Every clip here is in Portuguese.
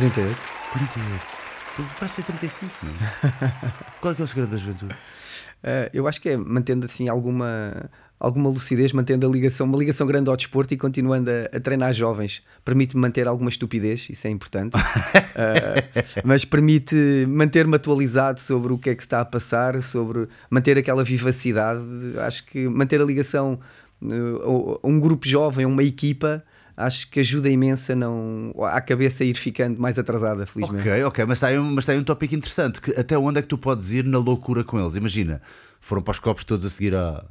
48. 48. Tu Parece ser 35, não é? Qual é que é o segredo da juventude? Uh, eu acho que é mantendo assim alguma, alguma lucidez, mantendo a ligação, uma ligação grande ao desporto e continuando a, a treinar jovens. Permite-me manter alguma estupidez, isso é importante, uh, mas permite manter-me atualizado sobre o que é que está a passar, sobre manter aquela vivacidade. Acho que manter a ligação uh, a um grupo jovem, a uma equipa, acho que ajuda imenso a não a cabeça a ir ficando mais atrasada, felizmente. Ok, ok, mas está, aí um, mas está aí um tópico interessante. Que até onde é que tu podes ir na loucura com eles? Imagina, foram para os copos todos a seguir a,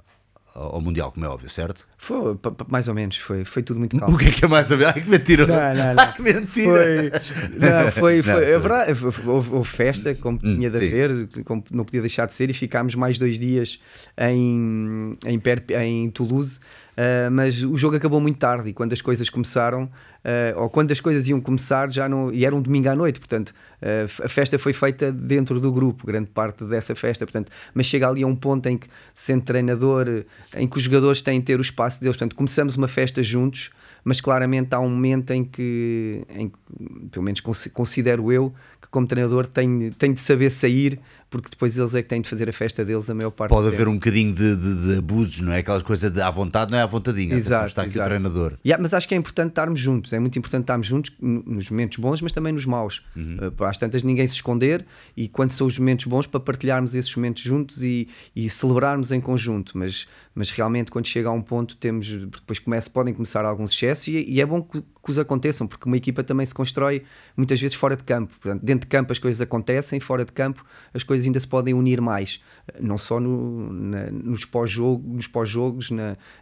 ao Mundial, como é óbvio, certo? Foi, mais ou menos, foi, foi tudo muito calmo. O que é que é mais ou menos? Ai, que mentira! Não, não, não. Ai, que mentira! Foi, não, foi, foi, Não, é verdade, houve, houve festa, como tinha de haver, como não podia deixar de ser, e ficámos mais dois dias em, em, em Toulouse, ah, mas o jogo acabou muito tarde, e quando as coisas começaram, ah, ou quando as coisas iam começar, já não, e era um domingo à noite, portanto, ah, a festa foi feita dentro do grupo, grande parte dessa festa, portanto, mas chega ali a um ponto em que, sendo treinador, em que os jogadores têm de ter o espaço deles, portanto, começamos uma festa juntos, mas claramente há um momento em que, em que, pelo menos consi- considero eu, que como treinador tenho, tenho de saber sair, porque depois eles é que têm de fazer a festa deles a maior parte Pode haver um bocadinho de, de- de abusos, não é? Aquelas coisas de à vontade, não é à vontadinha. Exato, está aqui exato. o treinador. Yeah, mas acho que é importante estarmos juntos, é muito importante estarmos juntos nos momentos bons, mas também nos maus. Uhum. Uh, às tantas, ninguém se esconder e quando são os momentos bons, para partilharmos esses momentos juntos e, e celebrarmos em conjunto. Mas, mas realmente, quando chega a um ponto, temos depois começa, podem começar alguns excessos e, e é bom que, que os aconteçam, porque uma equipa também se constrói muitas vezes fora de campo. Portanto, dentro de campo as coisas acontecem, fora de campo as coisas ainda se podem unir mais, não só no, na- nos pós-jogo, nos pós-jogos,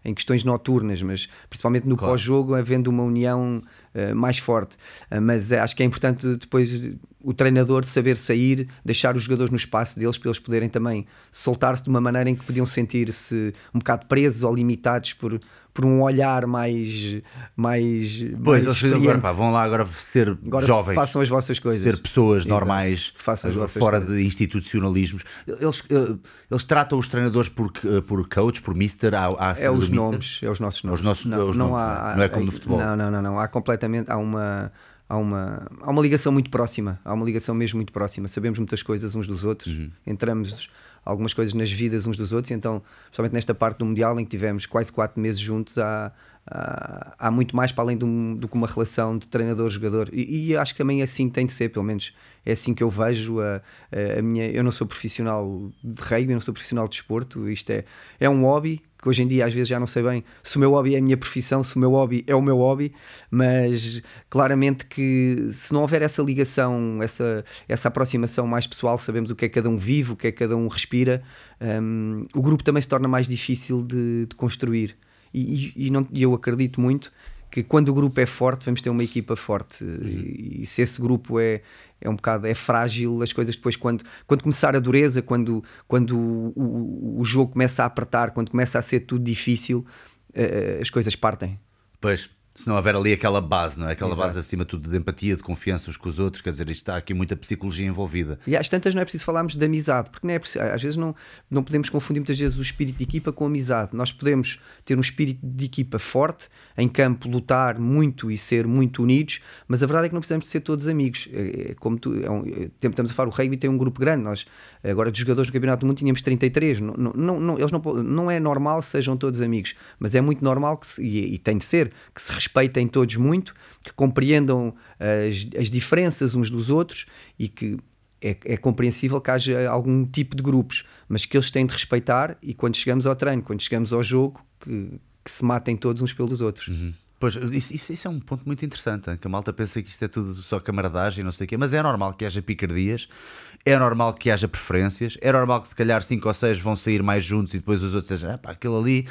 em questões noturnas, mas principalmente no Claro. pós-jogo, havendo uma união eh, mais forte. Eh, mas eh, acho que é importante depois o treinador saber sair, deixar os jogadores no espaço deles para eles poderem também soltar-se de uma maneira em que podiam sentir-se um bocado presos ou limitados por, por um olhar mais mais Pois, mais eles dizem agora, pá, vão lá agora ser Agora jovens. façam as vossas coisas. ser pessoas Exato. normais, Façam as fora coisas. de institucionalismos. Eles, eh, eles tratam os treinadores por, eh, por coach, por mister, há, há É os mister? nomes, é os nossos nomes. os nossos- não, é não nomes, há, não é? Não é como no futebol. Não, não, não, não. Há completamente, há uma, há uma, há uma ligação muito próxima. Há uma ligação mesmo muito próxima. Sabemos muitas coisas uns dos outros. Uhum. Entramos algumas coisas nas vidas uns dos outros. e Então, principalmente nesta parte do mundial em que tivemos quase quatro meses juntos, há, há, muito mais para além um- do que uma relação de treinador-jogador. E, e acho que também assim tem de ser, pelo menos é assim que eu vejo a- a minha. Eu não sou profissional de rugby, eu não sou profissional de desporto. Isto é, é um hobby que hoje em dia às vezes já não sei bem se o meu hobby é a minha profissão, se o meu hobby é o meu hobby, mas claramente que se não houver essa ligação, essa, essa aproximação mais pessoal, sabemos o que é que cada um vive, o que é que cada um respira, hum, o grupo também se torna mais difícil de, de construir. E, e- e não- e eu acredito muito que quando o grupo é forte, vamos ter uma equipa forte. E, e se esse grupo é, é um bocado é frágil, as coisas depois, quando, quando começar a dureza, quando, quando o, o, o jogo começa a apertar, quando começa a ser tudo difícil, eh, as coisas partem. Pois, se não houver ali aquela base, não é? Aquela Exato. base acima de tudo de empatia, de confiança uns com os outros, quer dizer, isto está aqui muita psicologia envolvida. E às tantas não é preciso falarmos de amizade, porque não é preciso- às vezes não, não podemos confundir muitas vezes o espírito de equipa com amizade. Nós podemos ter um espírito de equipa forte, em campo lutar muito e ser muito unidos, mas a verdade é que não precisamos de ser todos amigos. É, é como tu, é um, é, estamos a falar, o rugby tem um grupo grande, nós agora dos jogadores do Campeonato do Mundo tínhamos 33, não, não, não, eles não, não é normal que sejam todos amigos, mas é muito normal que se, e, e tem de ser, que se respeitem todos muito, que compreendam as, as diferenças uns dos outros e que é, é compreensível que haja algum tipo de grupos, mas que eles têm de respeitar e quando chegamos ao treino, quando chegamos ao jogo, que, que se matem todos uns pelos outros. Pois, isso, isso- isso é um ponto muito interessante, que a malta pensa que isto é tudo só camaradagem não sei o quê, mas é normal que haja picardias, é normal que haja preferências, é normal que se calhar cinco ou seis vão sair mais juntos e depois os outros sejam, ah, pá, aquele ali,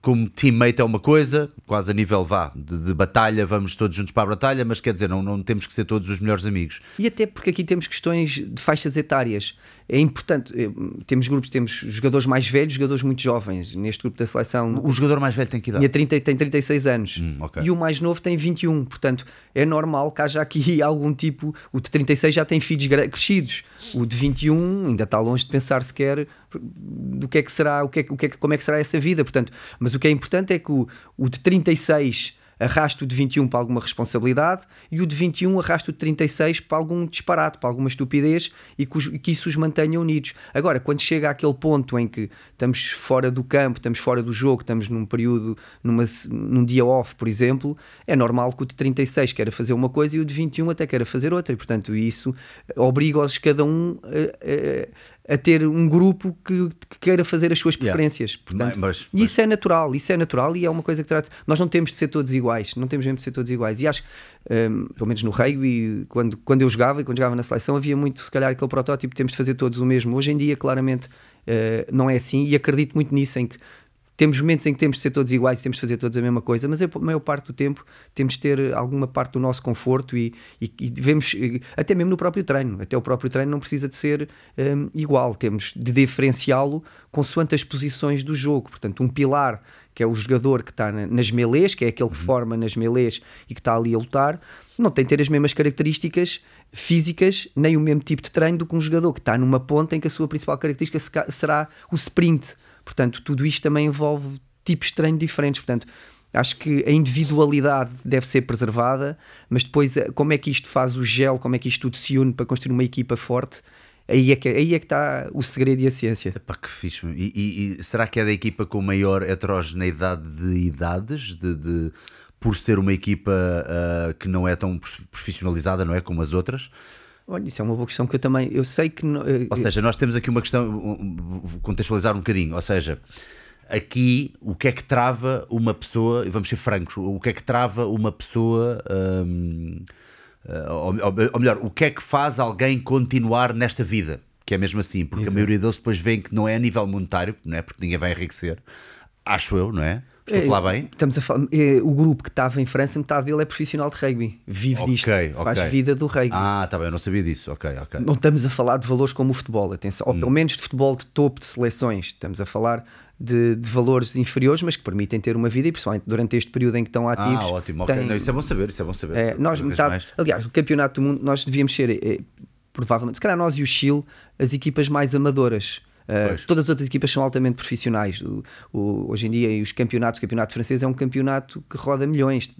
como teammate é uma coisa, quase a nível vá, de, de batalha, vamos todos juntos para a batalha, mas quer dizer, não, não temos que ser todos os melhores amigos. E até porque aqui temos questões de faixas etárias. É importante, eh, temos grupos, temos jogadores mais velhos, jogadores muito jovens. Neste grupo da seleção, O jogador mais velho tem que idade? tinha 30, tem 36 anos Hum, ok. e o mais novo tem 21. Portanto, é normal que haja aqui algum tipo. O de 36 já tem filhos crescidos, o de 21 ainda está longe de pensar sequer do que é que será, o que é, que- o que é, como é que será essa vida. Portanto, mas o que é importante é que o, o de 36 arrasta o de 21 para alguma responsabilidade e o de 21 arrasta o de 36 para algum disparate, para alguma estupidez e que, que isso os mantenha unidos. Agora, quando chega àquele ponto em que estamos fora do campo, estamos fora do jogo, estamos num período, numa, num dia off, por exemplo, é normal que o de 36 queira fazer uma coisa e o de 21 até queira fazer outra, e portanto isso obriga-os cada um a, a, a, ter um grupo que, que, queira fazer as suas preferências. Yeah. Portanto, mas, mas... Isso é natural, isso é natural e é uma coisa que trata. Nós não temos de ser todos iguais, não temos mesmo de ser todos iguais. E acho, um, pelo menos no rugby, quando, quando eu jogava e quando jogava na seleção, havia muito, se calhar, aquele protótipo: temos de fazer todos o mesmo. Hoje em dia, claramente, uh, não é assim e acredito muito nisso, em que temos momentos em que temos de ser todos iguais e temos de fazer todos a mesma coisa, mas a maior parte do tempo temos de ter alguma parte do nosso conforto e, e, e devemos, até mesmo no próprio treino, até o próprio treino não precisa de ser um, igual, temos de diferenciá-lo consoante as posições do jogo. Portanto, um pilar que é o jogador que está nas melês, que é aquele que uhum. forma nas melês e que está ali a lutar, não tem de ter as mesmas características físicas, nem o mesmo tipo de treino do que um jogador que está numa ponta em que a sua principal característica será o sprint Portanto, tudo isto também envolve tipos de treino diferentes. Portanto, acho que a individualidade deve ser preservada, mas depois, eh, como é que isto faz o gel, como é que isto tudo se une para construir uma equipa forte? Aí é, que, aí é que está o segredo e a ciência. Epá, que fixe. E, e, e, será que é da equipa com maior heterogeneidade de idades? De, de por ser uma equipa uh, que não é tão profissionalizada, não é? Como as outras? Olha, isso é uma boa questão que eu também. Eu sei que. Uh, ou seja, nós temos aqui uma questão. Vou contextualizar um bocadinho. Ou seja, aqui o que é que trava uma pessoa. Vamos ser francos. O que é que trava uma pessoa. Um, eh, ou, ou, melhor, o que é que faz alguém continuar nesta vida? Que é mesmo assim, porque Exato. a maioria deles depois vem que não é a nível monetário, não é? Porque ninguém vai enriquecer, acho eu, não é? Estou a é, falar bem? Estamos a falar, é, o grupo que estava em França, metade dele é profissional de rugby. Vive okay, disto. Okay. Faz vida do rugby. Ah, está bem, eu não sabia disso. Ok, ok. Não estamos a falar de valores como o futebol, atenção. Ou hum. pelo menos de futebol de topo de seleções. Estamos a falar de, de, valores inferiores, mas que permitem ter uma vida e principalmente durante este período em que estão ativos. Ah, ótimo. Tem... Não, isso é bom saber, isso é bom saber. É, nós, metade, aliás, o campeonato do mundo, nós devíamos ser, é, provavelmente, se calhar nós e o Chile, as equipas mais amadoras Uh, todas as outras equipas são altamente profissionais. O, o, hoje em dia, os campeonatos, o campeonato francês é um campeonato que roda milhões.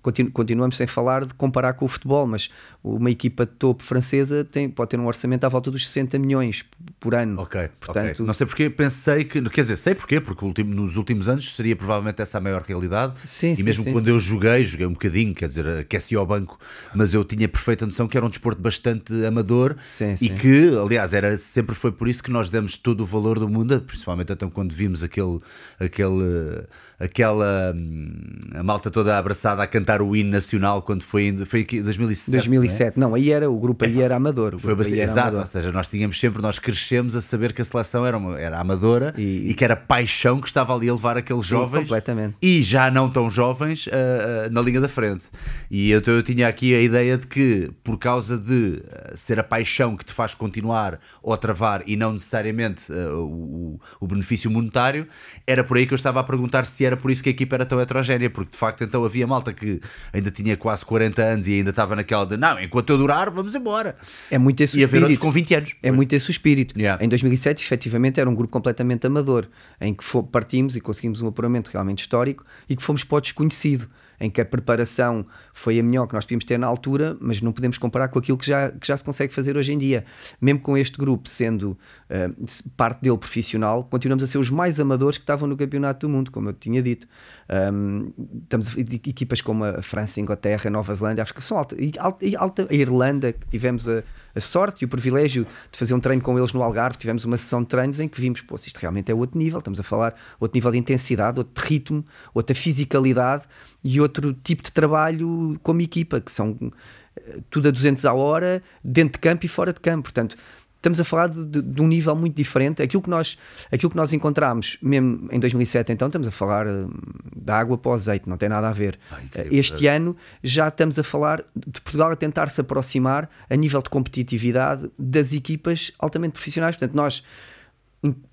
Continu, continuamos sem falar de comparar com o futebol, mas uma equipa de topo francesa tem, pode ter um orçamento à volta dos 60 milhões por ano. Ok, Portanto, okay. não sei porque pensei que, quer dizer, sei porquê, porque último, nos últimos anos seria provavelmente essa a maior realidade. Sim, e sim, mesmo sim, quando sim. eu joguei, joguei um bocadinho, quer dizer, aqueci ao banco, mas eu tinha perfeita noção que era um desporto bastante amador e que, aliás, era, sempre foi por isso que nós demos todo o valor do mundo, principalmente então quando vimos aquele, aquele aquela hum, a malta toda abraçada a cantar o hino nacional quando foi em foi aqui 2007. 2007, não, é? não, aí era o grupo aí era amador. Foi bastante, exato, amador. ou seja, nós tínhamos sempre, nós crescemos a saber que a seleção era, uma, era amadora e, e, que era paixão que estava ali a levar aqueles sim, jovens completamente. e já não tão jovens uh, uh, na linha da frente. E eu, eu tinha aqui a ideia de que por causa de uh, ser a paixão que te faz continuar ou travar e não necessariamente o, o benefício monetário, era por aí que eu estava a perguntar se era por isso que a equipa era tão heterogénea, porque de facto então havia malta que ainda tinha quase 40 anos e ainda estava naquela de não, enquanto eu durar, vamos embora. É muito esse o espírito. com 20 anos. É muito esse o espírito. Yeah. Em 2007, efetivamente, era um grupo completamente amador, em que partimos e conseguimos um apuramento realmente histórico e que fomos para o desconhecido em que a preparação foi a melhor que nós podíamos ter na altura, mas não podemos comparar com aquilo que já, que já se consegue fazer hoje em dia. Mesmo com este grupo sendo uh, parte dele profissional, continuamos a ser os mais amadores que estavam no Campeonato do Mundo, como eu tinha dito. Um, estamos equipas como a França, a Inglaterra, a Nova Zelândia, acho que são alta, alta, a Irlanda, que tivemos a, a, sorte e o privilégio de fazer um treino com eles no Algarve, tivemos uma sessão de treinos em que vimos, pô, isto realmente é outro nível, estamos a falar outro nível de intensidade, outro ritmo, outra fisicalidade e outro tipo de trabalho como equipa, que são eh, tudo a 200 a hora, dentro de campo e fora de campo. Portanto, estamos a falar de, de, um nível muito diferente. Aquilo que nós, aquilo que nós encontramos, mesmo em 2007, então, estamos a falar hum, da água para o azeite, não tem nada a ver. Este ano já estamos a falar de Portugal a tentar se aproximar a nível de competitividade das equipas altamente profissionais. Portanto, nós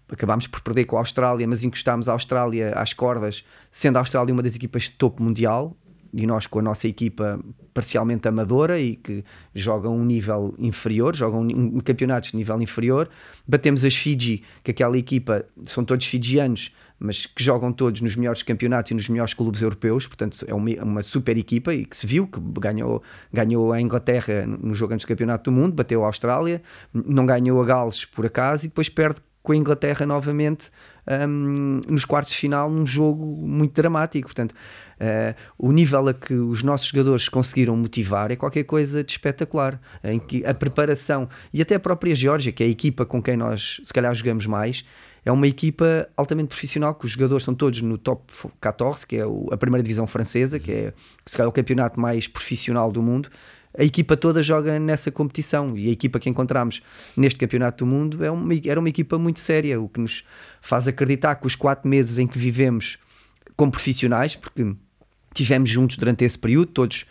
acabámos por perder com a Austrália, mas encostámos a Austrália às cordas, sendo a Austrália uma das equipas de topo mundial, e nós com a nossa equipa parcialmente amadora e que joga um nível inferior, jogam um, um campeonatos de nível inferior. Batemos as Fiji, que aquela equipa, são todos fijianos, mas que jogam todos nos melhores campeonatos e nos melhores clubes europeus, portanto é uma, uma super equipa e que se viu que ganhou, ganhou a Inglaterra no jogo antes do Campeonato do Mundo, bateu a Austrália, não ganhou a Gales por acaso e depois perde com a Inglaterra novamente um, nos quartos de final num jogo muito dramático. Portanto, uh, o nível a que os nossos jogadores conseguiram motivar é qualquer coisa de espetacular. Em que a preparação e até a própria Geórgia, que é a equipa com quem nós se calhar jogamos mais, é uma equipa altamente profissional, que os jogadores estão todos no top 14, que é a primeira divisão francesa, que é se calhar, o campeonato mais profissional do mundo a equipa toda joga nessa competição e a equipa que encontramos neste Campeonato do Mundo é uma, era uma equipa muito séria, o que nos faz acreditar que os quatro meses em que vivemos como profissionais, porque tivemos juntos durante esse período, todos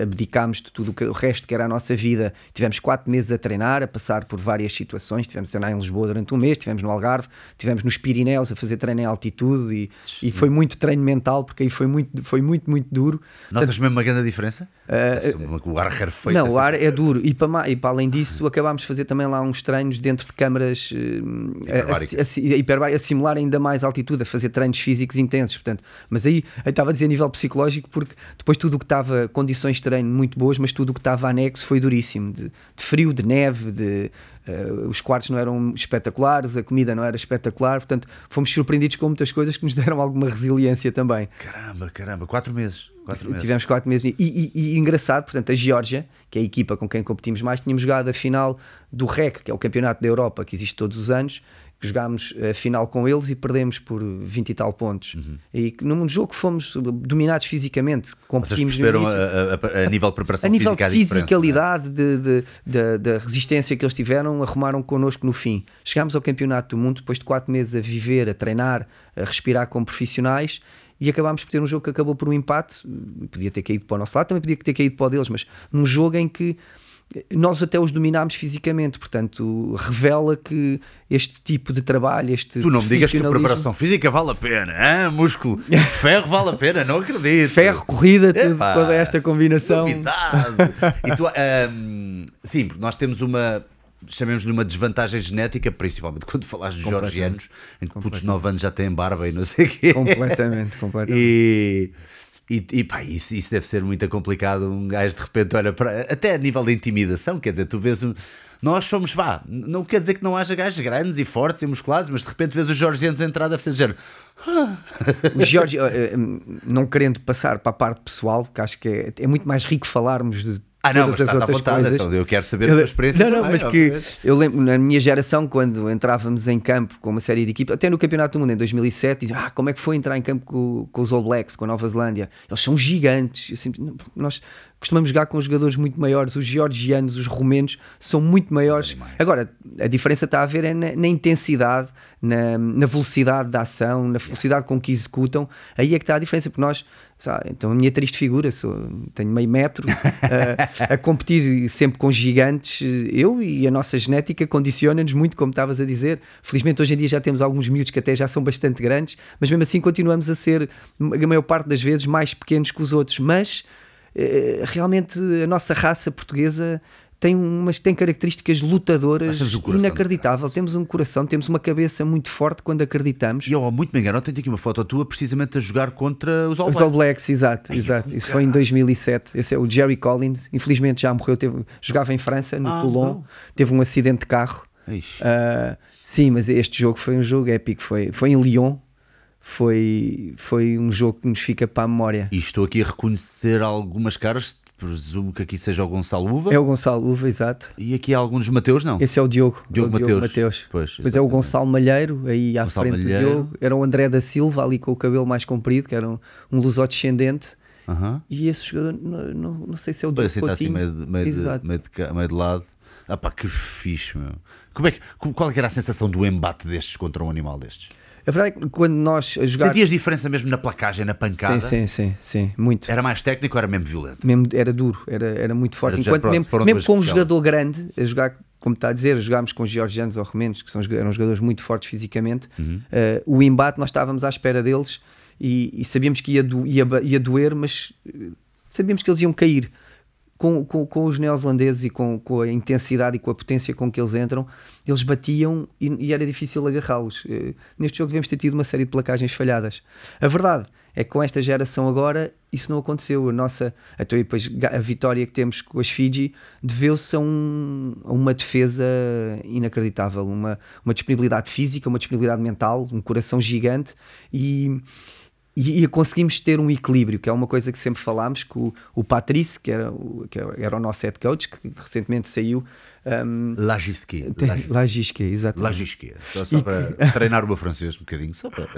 abdicámos de tudo o resto que era a nossa vida. Tivemos quatro meses a treinar, a passar por várias situações. Tivemos a treinar em Lisboa durante um mês, tivemos no Algarve, tivemos nos Pirineus a fazer treino em altitude e, e foi muito treino mental, porque aí foi muito, foi muito, muito duro. Notas Portanto, mesmo uma grande diferença? Uh, o ar rarefeito. Não, o ar é duro. E para, e para além disso, acabámos de fazer também lá uns treinos dentro de câmaras uh, a, a, a, simular ainda mais altitude, a fazer treinos físicos intensos. Portanto, mas aí eu estava a dizer a nível psicológico, porque depois tudo o que estava condicionado condições de treino muito boas, mas tudo o que estava anexo foi duríssimo. De, de frio, de neve, de, uh, os quartos não eram espetaculares, a comida não era espetacular, portanto fomos surpreendidos com muitas coisas que nos deram alguma resiliência também. Caramba, caramba, quatro meses. Quatro meses. Tivemos quatro meses. E, e, e, engraçado, portanto, a Geórgia, que é a equipa com quem competimos mais, tínhamos jogado a final do REC, que é o Campeonato da Europa, que existe todos os anos, jogámos a final com eles e perdemos por 20 e tal pontos. Uhum. E num jogo que fomos dominados fisicamente, competimos Vocês perceberam a, a, a, nível de preparação a nível física, de é? fisicalidade, da resistência que eles tiveram, arrumaram connosco no fim. Chegámos ao Campeonato do Mundo depois de 4 meses a viver, a treinar, a respirar como profissionais e acabámos por ter um jogo que acabou por um empate. Podia ter caído para o nosso lado, também podia ter caído para o deles, mas num jogo em que nós até os dominámos fisicamente, portanto, revela que este tipo de trabalho, este. Tu não me digas que a preparação física vale a pena, hein? músculo, ferro vale a pena, não acredito. Ferro, corrida, tudo, toda esta combinação. e tu, um, sim, nós temos uma. Chamemos-lhe uma desvantagem genética, principalmente quando falas de georgianos, em que putos de 9 anos já têm barba e não sei o quê. Completamente, completamente. E e, e pá, isso, isso deve ser muito complicado. Um gajo de repente olha para. Até a nível de intimidação, quer dizer, tu vês. Um, nós somos, vá, não quer dizer que não haja gajos grandes e fortes e musculados, mas de repente vês os Georgianos entrar, deve ser dizer. Os George, eh, eh, não querendo passar para a parte pessoal, porque acho que é, é muito mais rico falarmos de ah, não, mas estás à vontade, coisas. então eu quero saber eu, a tua experiência. Não, não, também, mas que eu lembro, na minha geração, quando entrávamos em campo com uma série de equipas, até no Campeonato do Mundo em 2007, diziam, ah, como é que foi entrar em campo com, com os All Blacks, com a Nova Zelândia? Eles são gigantes. Eu sempre, nós costumamos jogar com jogadores muito maiores, os georgianos, os romenos, são muito maiores. Agora, a diferença está a ver é na, na intensidade, na, na, velocidade da ação, na velocidade com que executam. Aí é que está a diferença, porque nós, sabe, então a minha triste figura, sou, tenho meio metro, a, a competir sempre com gigantes, eu e a nossa genética condiciona-nos muito, como estavas a dizer. Felizmente hoje em dia já temos alguns miúdos que até já são bastante grandes, mas mesmo assim continuamos a ser, a maior parte das vezes, mais pequenos que os outros. Mas eh, realmente a nossa raça portuguesa tem umas tem características lutadoras um inacreditável. Temos um coração, temos uma cabeça muito forte quando acreditamos. E eu, muito me engano, tenho aqui uma foto tua precisamente a jogar contra os All Blacks. Os All Blacks, exato, Ai, exato. Isso foi em 2007. Esse é o Jerry Collins. Infelizmente já morreu. Teve, jogava em França, no ah, Toulon. Não. Teve um acidente de carro. Uh, sim, mas este jogo foi um jogo épico. Foi, foi em Lyon foi, foi um jogo que nos fica para a memória. E estou aqui a reconhecer algumas caras, presumo que aqui seja o Gonçalo Uva. É o Gonçalo Uva, exato. E aqui há alguns Mateus, não? Esse é o Diogo. Diogo, é o Mateus. Mateus. Pois, pois é o Gonçalo Malheiro, aí à Gonçalo frente Malheiro. do Diogo. Era o André da Silva, ali com o cabelo mais comprido, que era um, um lusodescendente. Uhum. E esse jogador, não, não, não sei se é o Diogo assim, Coutinho. Assim meio, meio, de, meio, de, meio de lado. Ah pá, que fixe, meu. Como é que, qual é era a sensação do embate destes contra um animal destes? A verdade é que quando nós jogar. Sentias diferença mesmo na placagem, na pancada? Sim, sim, sim, sim, muito. Era mais técnico ou era mesmo violento? Mesmo, era duro, era, era muito forte. Era Enquanto pronto, mesmo, mesmo com um jogador grande, a jogar, como está a dizer, jogámos com os georgianos ou romenos, que são, eram jogadores muito fortes fisicamente, uhum. uh, o embate nós estávamos à espera deles e, e sabíamos que ia, do, ia, ia doer, mas eh, sabíamos que eles iam cair com, com, com os neozelandeses e com, com, a intensidade e com a potência com que eles entram, eles batiam e, e era difícil agarrá-los. Uh, neste jogo devemos ter tido uma série de placagens falhadas. A verdade é que com esta geração agora isso não aconteceu. A nossa até depois a vitória que temos com as Fiji deveu-se a, um, a, uma defesa inacreditável, uma, uma disponibilidade física, uma disponibilidade mental, um coração gigante e e, e, conseguimos ter um equilíbrio, que é uma coisa que sempre falámos, que o, o Patrice, que era o, que era o nosso head coach, que recentemente saiu. Um, Lagisque. Lagisque, exatamente. Lagisque. Só, só para treinar o meu francês um bocadinho. Só para...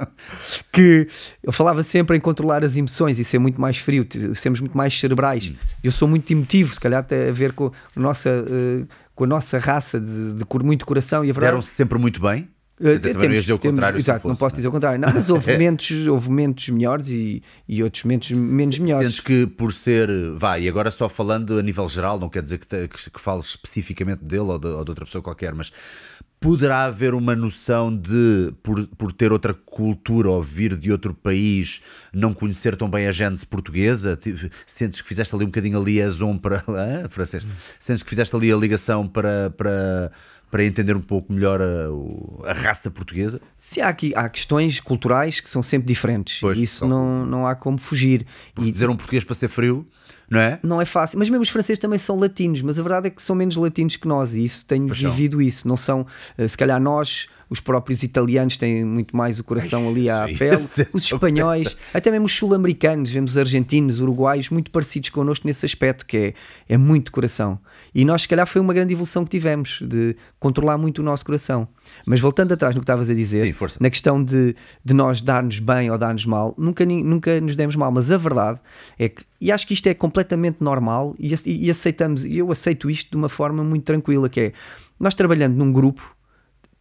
que ele falava sempre em controlar as emoções e ser muito mais frio, sermos muito mais cerebrais. Hum. Eu sou muito emotivo, se calhar tem a ver com a nossa, uh, com a nossa raça de, de muito coração. E a verdade... Deram-se sempre muito bem? Dizer, temos, dizer o contrário. Temos, exato, fosse, não posso não. dizer o contrário. Não, mas houve momentos, houve momentos melhores e, e outros momentos menos melhores. Sentes que por ser, vá, e agora só falando a nível geral, não quer dizer que, te, que, que fales especificamente dele ou de, ou de, outra pessoa qualquer, mas poderá haver uma noção de, por, por ter outra cultura ou vir de outro país, não conhecer tão bem a gênese portuguesa? Sentes que fizeste ali um bocadinho a liaison para. Ah, francês. Sentes que fizeste ali a ligação para. para para entender um pouco melhor a, a raça portuguesa? Sim, há, aqui, há questões culturais que são sempre diferentes. Pois, Isso não, não há como fugir. e dizer um português para ser frio, não é? Não é fácil. Mas mesmo os franceses também são latinos, mas a verdade é que são menos latinos que nós e isso tenho Paixão. vivido isso. Não são, eh, se calhar nós os próprios italianos têm muito mais o coração ali à pele, os espanhóis, até mesmo os sul-americanos, vemos argentinos, uruguaios, muito parecidos connosco nesse aspecto, que é, é muito coração. E nós, se calhar, foi uma grande evolução que tivemos, de controlar muito o nosso coração. Mas voltando atrás no que estavas a dizer, Sim, na questão de, de nós dar-nos bem ou dar-nos mal, nunca, nunca nos demos mal, mas a verdade é que, e acho que isto é completamente normal, e, e aceitamos, e eu aceito isto de uma forma muito tranquila, que é, nós trabalhando num grupo,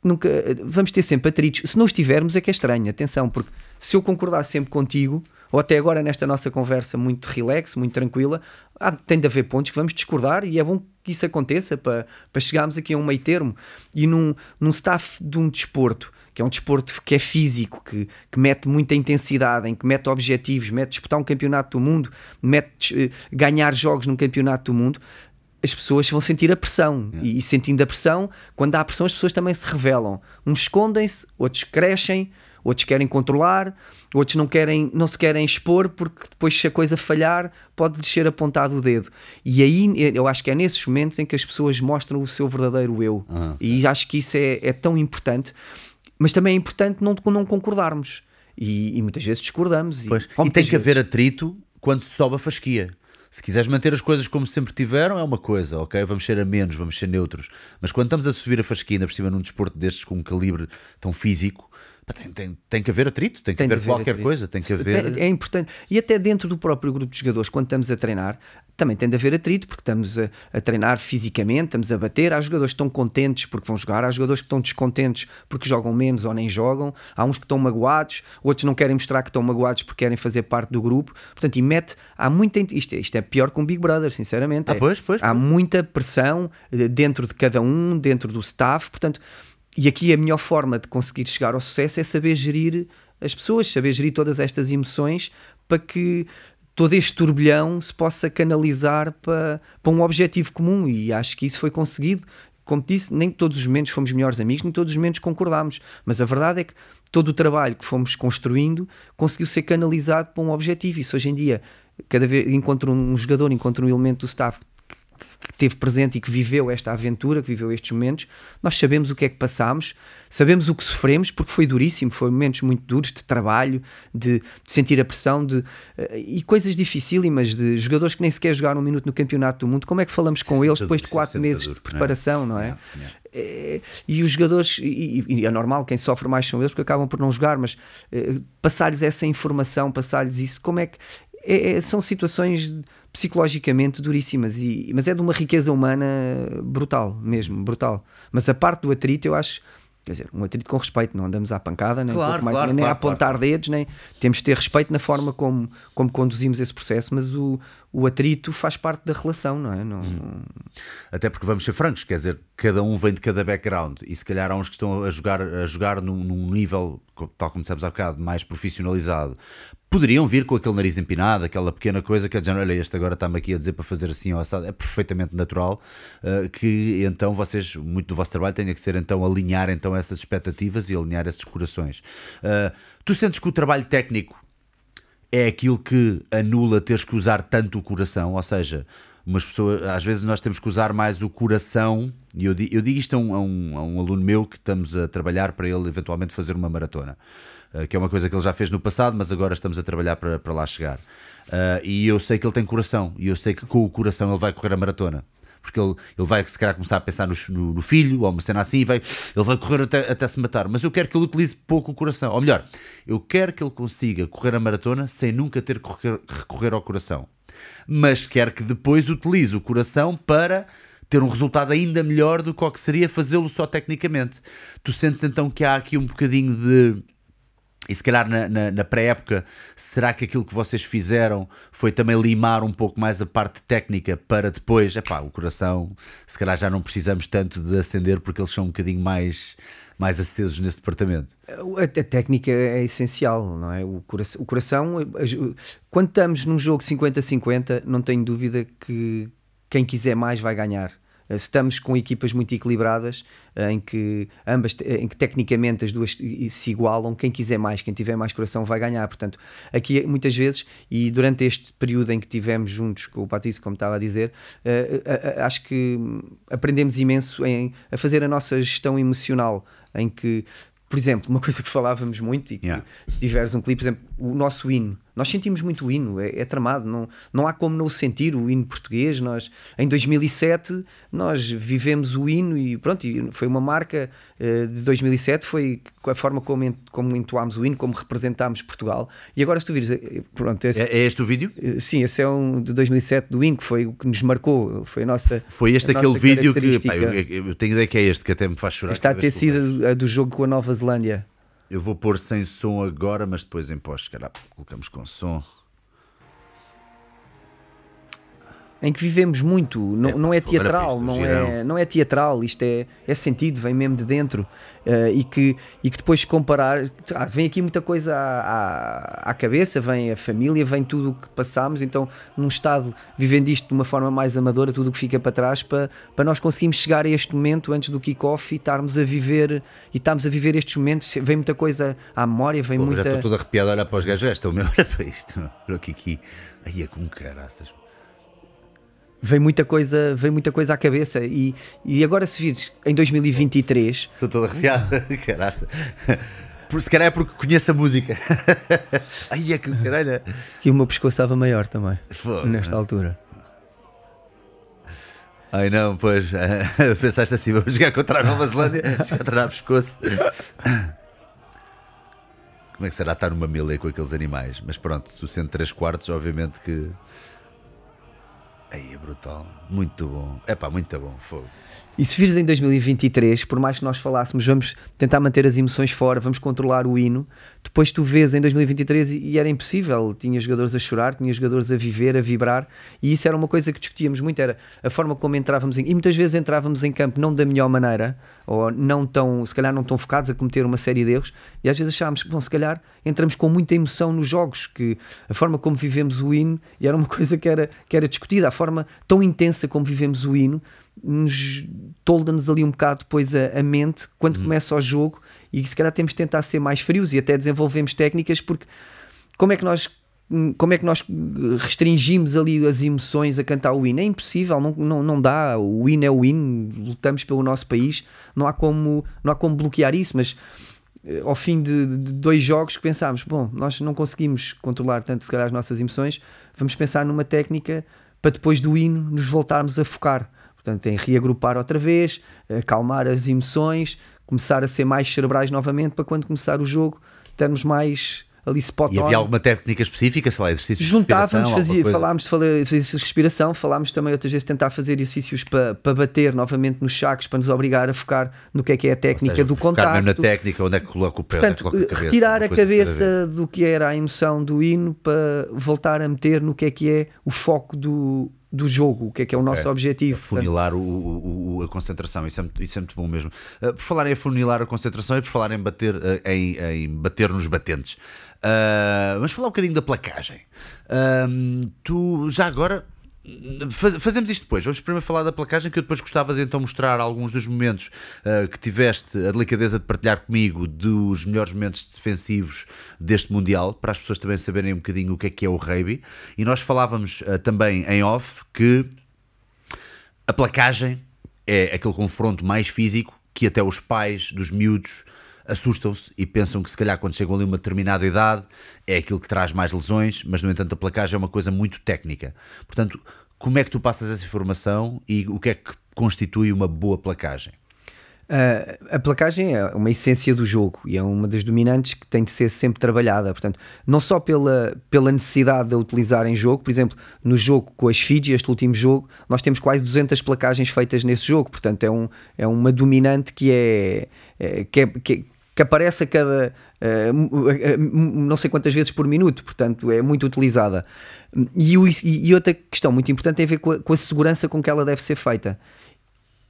nunca vamos ter sempre atritos. Se não estivermos, é que é estranho. Atenção, porque se eu concordar sempre contigo, ou até agora nesta nossa conversa muito relax, muito tranquila, há, tem de haver pontos que vamos discordar e é bom que isso aconteça para, para chegarmos aqui a um meio termo. E num, num staff de um desporto, que é um desporto que é físico, que, que mete muita intensidade, em que mete objetivos, mete disputar um campeonato do mundo, mete uh, ganhar jogos num campeonato do mundo, as pessoas vão sentir a pressão. Yeah. E, e, sentindo a pressão, quando há pressão, as pessoas também se revelam. Uns escondem-se, outros crescem, outros querem controlar, outros não, querem, não se querem expor, porque depois, se a coisa falhar, pode descer apontado o dedo. E aí eu acho que é nesses momentos em que as pessoas mostram o seu verdadeiro eu. Uhum. E acho que isso é, é, tão importante, mas também é importante não, não concordarmos. E, e muitas vezes discordamos. E, e tem que haver atrito quando se sobe a fasquia. Se quiseres manter as coisas como sempre tiveram, é uma coisa, ok? Vamos ser a menos, vamos ser neutros. Mas quando estamos a subir a fasquina por cima num desporto destes com um calibre tão físico, tem, tem, tem, que haver atrito, tem que tem haver, haver qualquer atrito. coisa, tem que haver. É, é, importante. E até dentro do próprio grupo de jogadores, quando estamos a treinar, também tem de haver atrito, porque estamos a, a, treinar fisicamente, estamos a bater. Há jogadores que estão contentes porque vão jogar, há jogadores que estão descontentes porque jogam menos ou nem jogam, há uns que estão magoados, outros não querem mostrar que estão magoados porque querem fazer parte do grupo. Portanto, e mete, há muita. Isto, isto é pior que um Big Brother, sinceramente. Ah, pois, pois, há pois. muita pressão eh, dentro de cada um, dentro do staff, portanto e aqui a melhor forma de conseguir chegar ao sucesso é saber gerir as pessoas, saber gerir todas estas emoções para que todo este turbilhão se possa canalizar para, para um objetivo comum e acho que isso foi conseguido. Como disse, nem todos os momentos fomos melhores amigos, nem todos os momentos concordámos, mas a verdade é que todo o trabalho que fomos construindo conseguiu ser canalizado para um objetivo. Isso hoje em dia, cada vez encontro um jogador, encontro um elemento do staff que teve presente e que viveu esta aventura, que viveu estes momentos, nós sabemos o que é que passámos, sabemos o que sofremos, porque foi duríssimo, foi momentos muito duros de trabalho, de, de sentir a pressão de, uh, e coisas dificílimas de jogadores que nem sequer jogaram um minuto no Campeonato do Mundo. Como é que falamos com eles depois de quatro meses de preparação, não é? É? É, e os jogadores, e, e, é normal, quem sofre mais são eles porque acabam por não jogar, mas uh, passar-lhes essa informação, passar-lhes isso, como é que é, é, são situações psicologicamente duríssimas, e, mas é de uma riqueza humana brutal, mesmo, brutal. Mas a parte do atrito, eu acho, quer dizer, um atrito com respeito, não andamos à pancada, nem, claro, mais, claro, nem claro, a apontar dedos, nem temos de ter respeito na forma como, como conduzimos esse processo, mas o, o atrito faz parte da relação, não é? Não... Hum. Até porque vamos ser francos, quer dizer, cada um vem de cada background e se calhar há uns que estão a jogar, a jogar num, num nível, tal como dissemos há bocado, mais profissionalizado. Poderiam vir com aquele nariz empinado, aquela pequena coisa que é de género, olha, este agora está-me aqui a dizer para fazer assim ou assado. É perfeitamente natural uh, que então vocês, muito do vosso trabalho, tenha que ser então alinhar então essas expectativas e alinhar esses corações. Uh, tu sentes que o trabalho técnico é aquilo que anula teres que usar tanto o coração, ou seja, umas pessoas, às vezes nós temos que usar mais o coração, e eu, eu digo isto a um, a, um, a um, aluno meu que estamos a trabalhar para ele eventualmente fazer uma maratona, uh, que é uma coisa que ele já fez no passado, mas agora estamos a trabalhar para, para lá chegar. Uh, e eu sei que ele tem coração, e eu sei que com o coração ele vai correr a maratona porque ele, ele vai se calhar começar a pensar no, no, no, filho ou uma cena assim e vai, ele vai correr até, até se matar. Mas eu quero que ele utilize pouco o coração, ou melhor, eu quero que ele consiga correr a maratona sem nunca ter que recorrer, recorrer ao coração, mas quero que depois utilize o coração para ter um resultado ainda melhor do que o que seria fazê-lo só tecnicamente. Tu sentes então que há aqui um bocadinho de e se calhar na, na, na pré-época, será que aquilo que vocês fizeram foi também limar um pouco mais a parte técnica para depois, epá, o coração, se calhar já não precisamos tanto de acender porque eles são um bocadinho mais, mais acesos nesse departamento? A, técnica é essencial, não é? O o coração, quando estamos num jogo 50-50, não tenho dúvida que quem quiser mais vai ganhar. Eh, estamos com equipas muito equilibradas eh, em que ambas em que tecnicamente as duas se igualam quem quiser mais quem tiver mais coração vai ganhar portanto aqui muitas vezes e durante este período em que tivemos juntos com o Patrício como estava a dizer acho que aprendemos imenso em, a fazer a nossa gestão emocional em que por exemplo, uma coisa que falávamos muito e que yeah. se tiveres um clipe, por exemplo, o nosso hino nós sentimos muito o hino, é, é, tramado, não, não há como não sentir, o hino português. Nós, em 2007, nós vivemos o hino e pronto, foi uma marca uh, de 2007, foi a forma como, como entoámos o hino, como representámos Portugal. E agora, se tu vires, eh, pronto, esse, é, é, este o vídeo? Uh, sim, esse é um de 2007 do hino, que foi o que nos marcou, foi a nossa. Foi este aquele vídeo que pá, eu, eu, tenho ideia que é este que até me faz chorar. Está a ter sido a do jogo com a Nova Zelândia. Eu vou pôr sem som agora, mas depois em pós, calhar, colocamos com som. Em que vivemos muito, não é, não é teatral, não é, não é teatral, isto é, é sentido, vem mesmo de dentro. Uh, e, que, e que depois comparar, ah, vem aqui muita coisa à, à, à, cabeça, vem a família, vem tudo o que passamos, então num estado vivendo isto de uma forma mais amadora, tudo o que fica para trás, para, para nós conseguirmos chegar a este momento antes do kick-off e estarmos a viver e estarmos a viver estes momentos, vem muita coisa à memória, vem Pô, muita... Já estou todo arrepiado a olhar para os gajos, estou meu, olha para isto, olha aqui, aqui, aí é como caraças vem muita coisa, vem muita coisa à cabeça. E, e agora, se vires em 2023. Estou todo arrepiado, caraca. Se calhar é porque conheço a música. Ai, é que caralho. Que o meu pescoço estava maior também. Nesta altura. Ai não, pois. pensaste assim, vamos jogar contra a Nova Zelândia, contra o pescoço. Como é que será estar numa mila com aqueles animais? Mas pronto, tu sendo 3 quartos, obviamente que Aí é brutal, muito bom. É pá, muito bom, fogo. E se vires em 2023, por mais que nós falássemos, vamos tentar manter as emoções fora, vamos controlar o hino. Depois tu vês em 2023 e, era impossível. Tinha jogadores a chorar, tinha jogadores a viver, a vibrar, e isso era uma coisa que discutíamos muito. Era a forma como entrávamos em, e muitas vezes entrávamos em campo não da melhor maneira, ou não tão, se calhar não tão focados a cometer uma série de erros, e às vezes achávamos bom, se calhar entramos com muita emoção nos jogos, que a forma como vivemos o hino, e era uma coisa que era, que era discutida, a forma tão intensa como vivemos o hino nos tolda-nos ali um bocado depois a, a mente quando uhum. começa o jogo e se calhar temos de tentar ser mais frios e até desenvolvemos técnicas porque como é que nós como é que nós restringimos ali as emoções a cantar o hino? É impossível, não, não, não dá. O hino é o hino, lutamos pelo nosso país, não há como, não há como bloquear isso, mas eh, ao fim de, de dois jogos que pensámos, bom, nós não conseguimos controlar tanto se calhar as nossas emoções, vamos pensar numa técnica para depois do hino nos voltarmos a focar. Portanto, em reagrupar outra vez, acalmar as emoções, começar a ser mais cerebrais novamente para quando começar o jogo termos mais ali spot E on. havia alguma técnica específica, sei lá, exercícios Juntávamos, de respiração, coisa? falámos de exercícios de respiração, falámos também outras vezes de tentar fazer exercícios para, para bater novamente nos sacos, para nos obrigar a focar no que é que é a técnica seja, do focar contacto. mesmo na técnica, onde é que coloca o pé, onde é que Portanto, coloca a cabeça. retirar a cabeça do que era a emoção do hino para voltar a meter no que é que é o foco do, do jogo, o que é que é o nosso É, objetivo. Funilar o, o- o- a concentração, isso é, muito, isso é muito bom mesmo. Uh, por falar em funilar a concentração e por falar em bater, uh, em, em bater nos batentes, Uh, vamos falar um bocadinho da placagem. Tu já agora. Faz- fazemos isto depois. Vamos primeiro falar da placagem, que eu depois gostava de então mostrar alguns dos momentos uh, que tiveste a delicadeza de partilhar comigo dos melhores momentos defensivos deste Mundial, para as pessoas também saberem um bocadinho o que é que é o rugby. E nós falávamos uh, também em off que a placagem é aquele confronto mais físico que até os pais dos miúdos assustam-se e pensam que se calhar quando chegam ali uma determinada idade é aquilo que traz mais lesões, mas no entanto a placagem é uma coisa muito técnica. Portanto, como é que tu passas essa informação e o que é que constitui uma boa placagem? Uh, a placagem é uma essência do jogo e é uma das dominantes que tem de ser sempre trabalhada. Portanto, não só pela, pela necessidade de a utilizar em jogo, por exemplo, no jogo com as Fiji, este último jogo, nós temos quase 200 placagens feitas nesse jogo. Portanto, é, um, é uma dominante que é, é, que, é que, que aparece a cada uh, não sei quantas vezes por minuto, portanto, é muito utilizada. E, o, e outra questão muito importante tem a ver com a, com a segurança com que ela deve ser feita.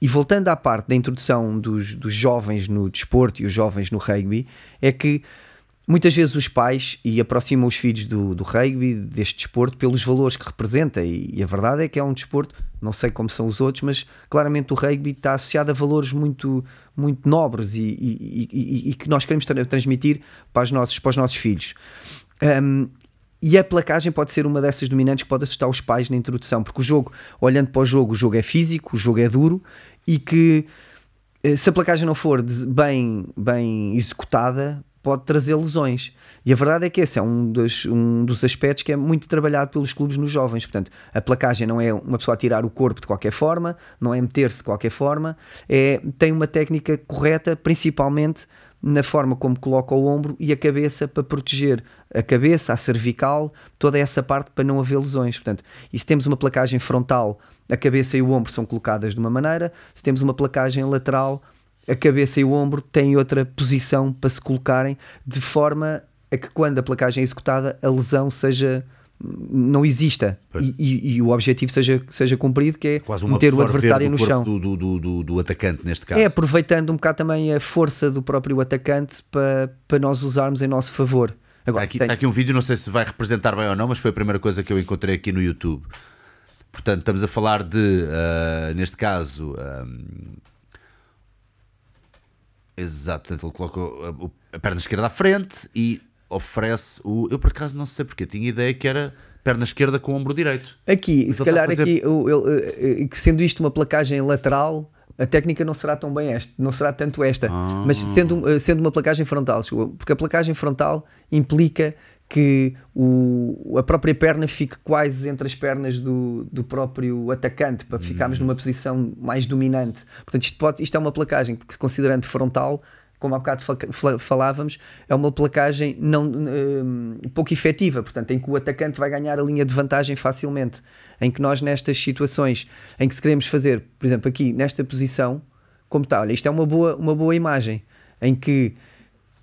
E voltando à parte da introdução dos, dos jovens no desporto e os jovens no rugby, é que muitas vezes os pais e aproximam os filhos do, do rugby, deste desporto, pelos valores que representa. E, e, a verdade é que é um desporto, não sei como são os outros, mas claramente o rugby está associado a valores muito, muito nobres e, e, e que nós queremos tra transmitir para os nossos, para os nossos filhos. Um, e a placagem pode ser uma dessas dominantes que pode assustar os pais na introdução, porque o jogo, olhando para o jogo, o jogo é físico, o jogo é duro e que se a placagem não for bem, bem executada, pode trazer lesões. E a verdade é que esse é um dos, um dos aspectos que é muito trabalhado pelos clubes nos jovens. Portanto, a placagem não é uma pessoa tirar o corpo de qualquer forma, não é meter-se de qualquer forma, é, tem uma técnica correta, principalmente na forma como coloca o ombro e a cabeça para proteger a cabeça, a cervical, toda essa parte para não haver lesões. Portanto, e se temos uma placagem frontal, a cabeça e o ombro são colocadas de uma maneira, se temos uma placagem lateral, a cabeça e o ombro têm outra posição para se colocarem, de forma a que quando a placagem é executada, a lesão seja não exista e, e, e, o objetivo seja, seja cumprido, que é Quase meter o adversário no chão. Do, do, do, do, atacante, neste caso. É, aproveitando um bocado também a força do próprio atacante para, para nós usarmos em nosso favor. Agora, está, aqui, tem... está aqui um vídeo, não sei se vai representar bem ou não, mas foi a primeira coisa que eu encontrei aqui no YouTube. Portanto, estamos a falar de, uh, neste caso, um... exato, portanto, ele coloca a, a perna esquerda à frente e oferece o. Eu por acaso não sei porque, tinha ideia que era perna esquerda com o ombro direito. Aqui, Mas se calhar fazer... aqui, ele, sendo isto uma placagem lateral, a técnica não será tão bem esta, não será tanto esta, ah. mas sendo, sendo uma placagem frontal, porque a placagem frontal implica que o, a própria perna fique quase entre as pernas do, do próprio atacante, para ficarmos hum. numa posição mais dominante. Portanto, isto, pode, isto é uma placagem que, considerando frontal, como há bocado falávamos, é uma placagem não, um, pouco efetiva, portanto, em que o atacante vai ganhar a linha de vantagem facilmente. Em que nós, nestas situações em que se queremos fazer, por exemplo, aqui nesta posição, como está, olha, isto é uma boa, uma boa imagem, em que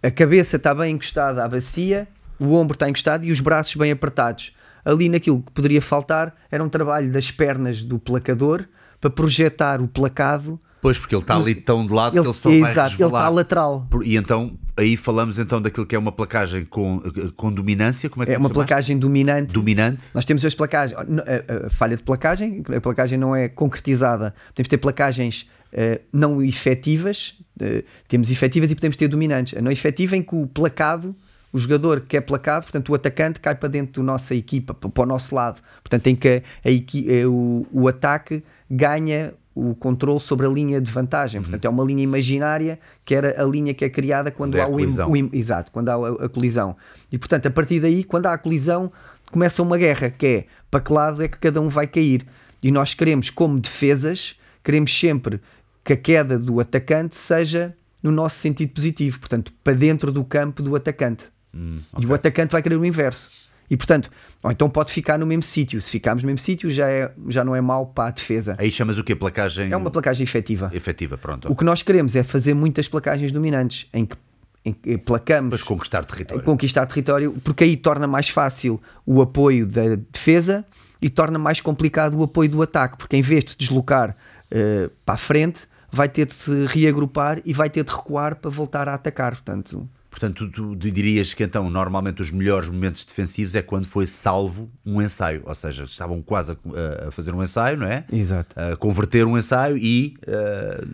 a cabeça está bem encostada à bacia, o ombro está encostado e os braços bem apertados. Ali naquilo que poderia faltar era um trabalho das pernas do placador para projetar o placado Pois, porque ele está ali tão de lado ele, que ele só exato, vai ele está lateral. E então, aí falamos então daquilo que é uma placagem com, com dominância, como é que É uma placagem dominante. Dominante. Nós temos as placagens, a, a, falha de placagem, a placagem não é concretizada. Podemos ter placagens uh, não efetivas, uh, temos efetivas e podemos ter dominantes. A não efetiva em que o placado o jogador que é placado, portanto, o atacante cai para dentro da nossa equipa, para o nosso lado. Portanto, em que a, a, o, o ataque ganha o controle sobre a linha de vantagem. Portanto, é uma linha imaginária que era a linha que é criada quando, quando há é o, o, exato, quando há a, a, colisão. E portanto, a partir daí, quando há a colisão, começa uma guerra, que é para que lado é que cada um vai cair. E nós queremos, como defesas, queremos sempre que a queda do atacante seja no nosso sentido positivo, portanto, para dentro do campo do atacante. Hum, E o atacante vai querer o inverso. E portanto, ou então pode ficar no mesmo sítio. Se ficarmos no mesmo sítio, já, é, já não é mau para a defesa. Aí chamas o quê? Placagem É uma placagem efetiva. efetiva, pronto. O que nós queremos é fazer muitas placagens dominantes, em que, em que placamos Mas conquistar território. conquistar território, porque aí torna mais fácil o apoio da defesa e torna mais complicado o apoio do ataque, porque em vez de se deslocar eh, para a frente, vai ter de se reagrupar e vai ter de recuar para voltar a atacar. Portanto, Portanto, tu, tu dirias que então, normalmente, os melhores momentos defensivos é quando foi salvo um ensaio. Ou seja, estavam quase a, a fazer um ensaio, não é? exato. A converter um ensaio e eh,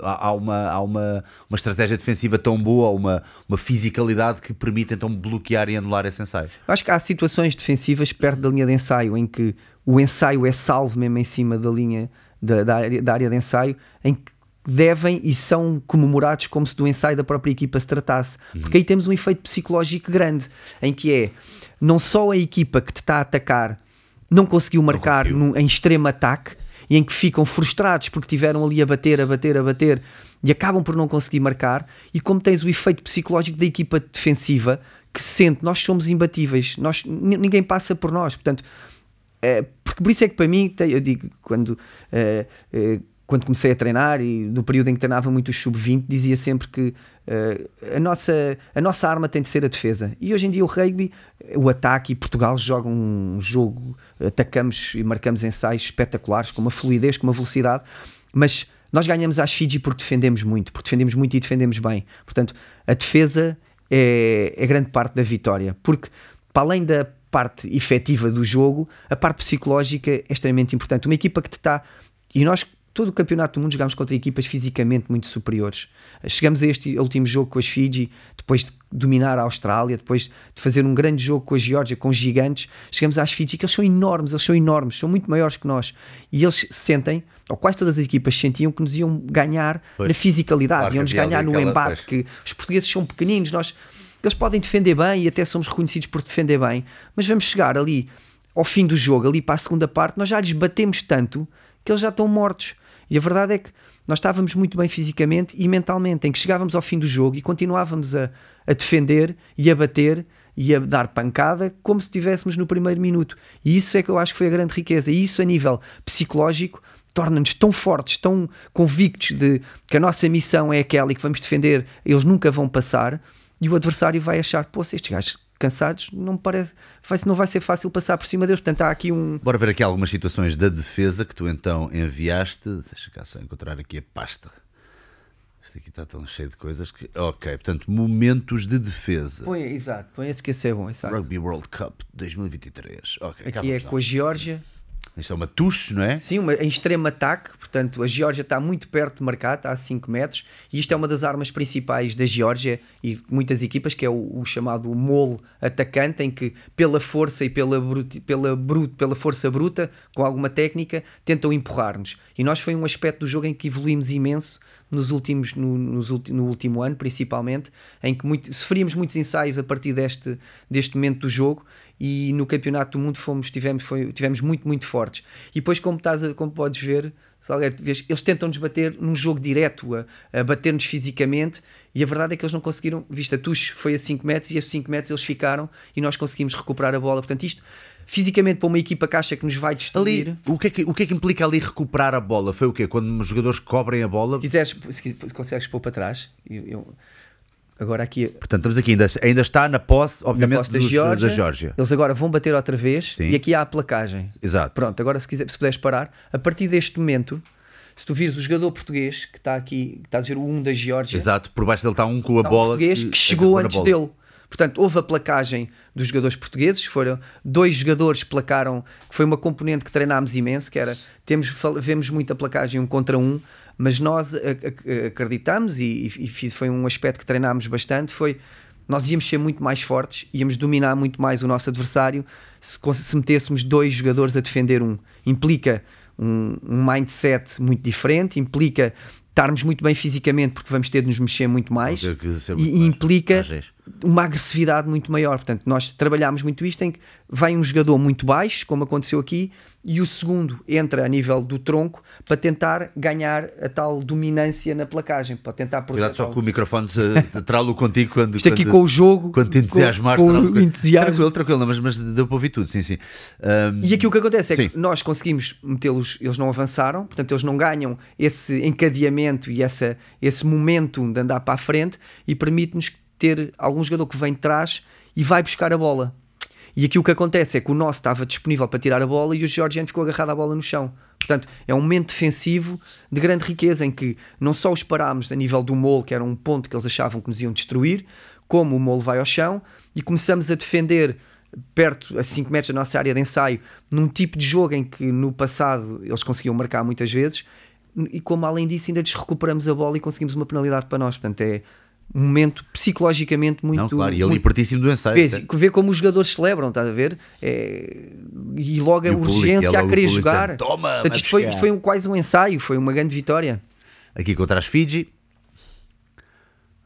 há, uma, há uma, uma estratégia defensiva tão boa, uma, uma fisicalidade que permite então bloquear e anular esse ensaio. Acho que há situações defensivas perto da linha de ensaio em que o ensaio é salvo mesmo em cima da linha da, da área, da área de ensaio, em que devem e são comemorados como se do ensaio da própria equipa se tratasse. Porque aí temos um efeito psicológico grande, em que é não só a equipa que te está a atacar não conseguiu marcar conseguiu. num- em extremo ataque e em que ficam frustrados porque tiveram ali a bater, a bater, a bater e acabam por não conseguir marcar, e como tens o efeito psicológico da equipa defensiva que sente nós somos imbatíveis, nós, ninguém passa por nós, portanto, é, porque por isso é que para mim, eu digo, quando, eh, eh, quando comecei a treinar e no período em que treinava muito o sub-20, dizia sempre que eh, a, nossa, a nossa arma tem de ser a defesa. E hoje em dia o rugby, o ataque, e Portugal joga um jogo, atacamos e marcamos ensaios espetaculares, com uma fluidez, com uma velocidade, mas nós ganhamos às Fiji porque defendemos muito, porque defendemos muito e defendemos bem. Portanto, a defesa é, é grande parte da vitória, porque para além da parte efetiva do jogo, a parte psicológica é extremamente importante. Uma equipa que te está. E nós, todo o campeonato do mundo, jogamos contra equipas fisicamente muito superiores. Chegamos a este último jogo com as Fiji, depois de dominar a Austrália, depois de fazer um grande jogo com a Geórgia, com gigantes. Chegamos às Fiji, que eles são enormes, eles são enormes, são muito maiores que nós. E eles sentem, ou quase todas as equipas sentiam, que nos iam ganhar Pois. na fisicalidade, iam-nos ganhar no embate. que os portugueses são pequeninos, nós, eles podem defender bem e até somos reconhecidos por defender bem, mas vamos chegar ali ao fim do jogo, ali para a segunda parte, nós já lhes batemos tanto que eles já estão mortos. E a verdade é que nós estávamos muito bem fisicamente e mentalmente, em que chegávamos ao fim do jogo e continuávamos a, a defender e a bater e a dar pancada como se estivéssemos no primeiro minuto. E isso é que eu acho que foi a grande riqueza. E isso a nível psicológico torna-nos tão fortes, tão convictos de que a nossa missão é aquela e que vamos defender, eles nunca vão passar, e o adversário vai achar, pô, estes gajos cansados, não parece, vai, não vai ser fácil passar por cima deles. Portanto, há aqui um. Bora ver aqui algumas situações da defesa que tu então enviaste. Deixa cá só encontrar aqui a pasta. Isto aqui está tão cheio de coisas que. Ok, portanto, momentos de defesa. Põe, exato, põe esse que esse é bom, exato. Rugby World Cup 2023. Ok, cá Aqui é com a Geórgia. Isto é uma tuche, não é? Sim, uma, em extremo ataque, portanto, a Geórgia está muito perto de marcar, está a 5 metros, e isto é uma das armas principais da Geórgia e muitas equipas, que é o, o chamado mole atacante, em que pela força e pela, pela, brut, pela força bruta, com alguma técnica, tentam empurrar-nos. E nós foi um aspecto do jogo em que evoluímos imenso nos últimos, no, nos ulti- no último ano, principalmente, em que muito, sofríamos muitos ensaios a partir deste, deste momento do jogo e no Campeonato do Mundo fomos, tivemos, foi, tivemos muito, muito fortes. E depois, como, estás a- como podes ver, Salgueiro, eles tentam-nos bater num jogo direto, a, a bater-nos fisicamente, e a verdade é que eles não conseguiram, vista Tuxo foi a 5 metros, e a 5 metros eles ficaram, e nós conseguimos recuperar a bola. Portanto, isto, fisicamente, para uma equipa acha que nos vai destruir... Ali, o que, é que, o que é que implica ali recuperar a bola? Foi o quê? Quando os jogadores cobrem a bola? Se quiseres, se se consegues pôr para trás, eu, eu- agora aqui Portanto, estamos aqui, ainda, ainda está na posse, na obviamente, posse da dos- Geórgia, da Geórgia. eles agora vão bater outra vez Sim. e aqui há a placagem. Exato. Pronto, agora se, quiser, se puderes parar, a partir deste momento, se tu vires o jogador português que está aqui, que estás a ver o 1 da Geórgia, Exato. Por baixo dele está um com a há um bola. português que, chegou agarrou na antes bola. dele. Portanto, houve a placagem dos jogadores portugueses, foram dois jogadores que placaram, que foi uma componente que treinámos imenso, que era, temos, vemos muita placagem um contra um, mas nós acreditamos e, e foi um aspecto que treinámos bastante, foi nós íamos ser muito mais fortes, íamos dominar muito mais o nosso adversário se, se metêssemos dois jogadores a defender um. Implica um, um mindset muito diferente, implica estarmos muito bem fisicamente, porque vamos ter de nos mexer muito mais, e, muito e mais implica. Uma agressividade muito maior. Portanto, nós trabalhámos muito isto em que vai um jogador muito baixo, como aconteceu aqui, e o segundo entra a nível do tronco para tentar ganhar a tal dominância na placagem, para tentar Cuidado só que o microfone se trá-lo contigo quando. isto aqui quando- com o jogo, Quando te entusiasmaste, com, com contigo. entusiasmo. Tranquilo, tranquilo, mas, mas deu para ouvir tudo, sim, sim. Ahm, E aqui o que acontece é Sim. que nós conseguimos metê-los, eles não avançaram, portanto eles não ganham esse encadeamento e essa, esse momento de andar para a frente e permite-nos ter algum jogador que vem de trás e vai buscar a bola. E aqui o que acontece é que o nosso estava disponível para tirar a bola e o Georgiano ficou agarrado à bola no chão. Portanto, é um momento defensivo de grande riqueza em que não só os parámos a nível do molo, que era um ponto que eles achavam que nos iam destruir, como o molo vai ao chão e começamos a defender perto, a 5 metros da nossa área de ensaio, num tipo de jogo em que no passado eles conseguiam marcar muitas vezes, e como além disso ainda lhes recuperamos a bola e conseguimos uma penalidade para nós. Portanto, é um momento psicologicamente muito. não, claro, e ali muito pertíssimo do ensaio. Vês, até. vê como os jogadores celebram, estás a ver? É, E logo a E o público, urgência é logo a querer público jogar. "Toma, Portanto, isto, foi, buscar." isto foi um- quase um ensaio, foi uma grande vitória. Aqui contra as Fiji.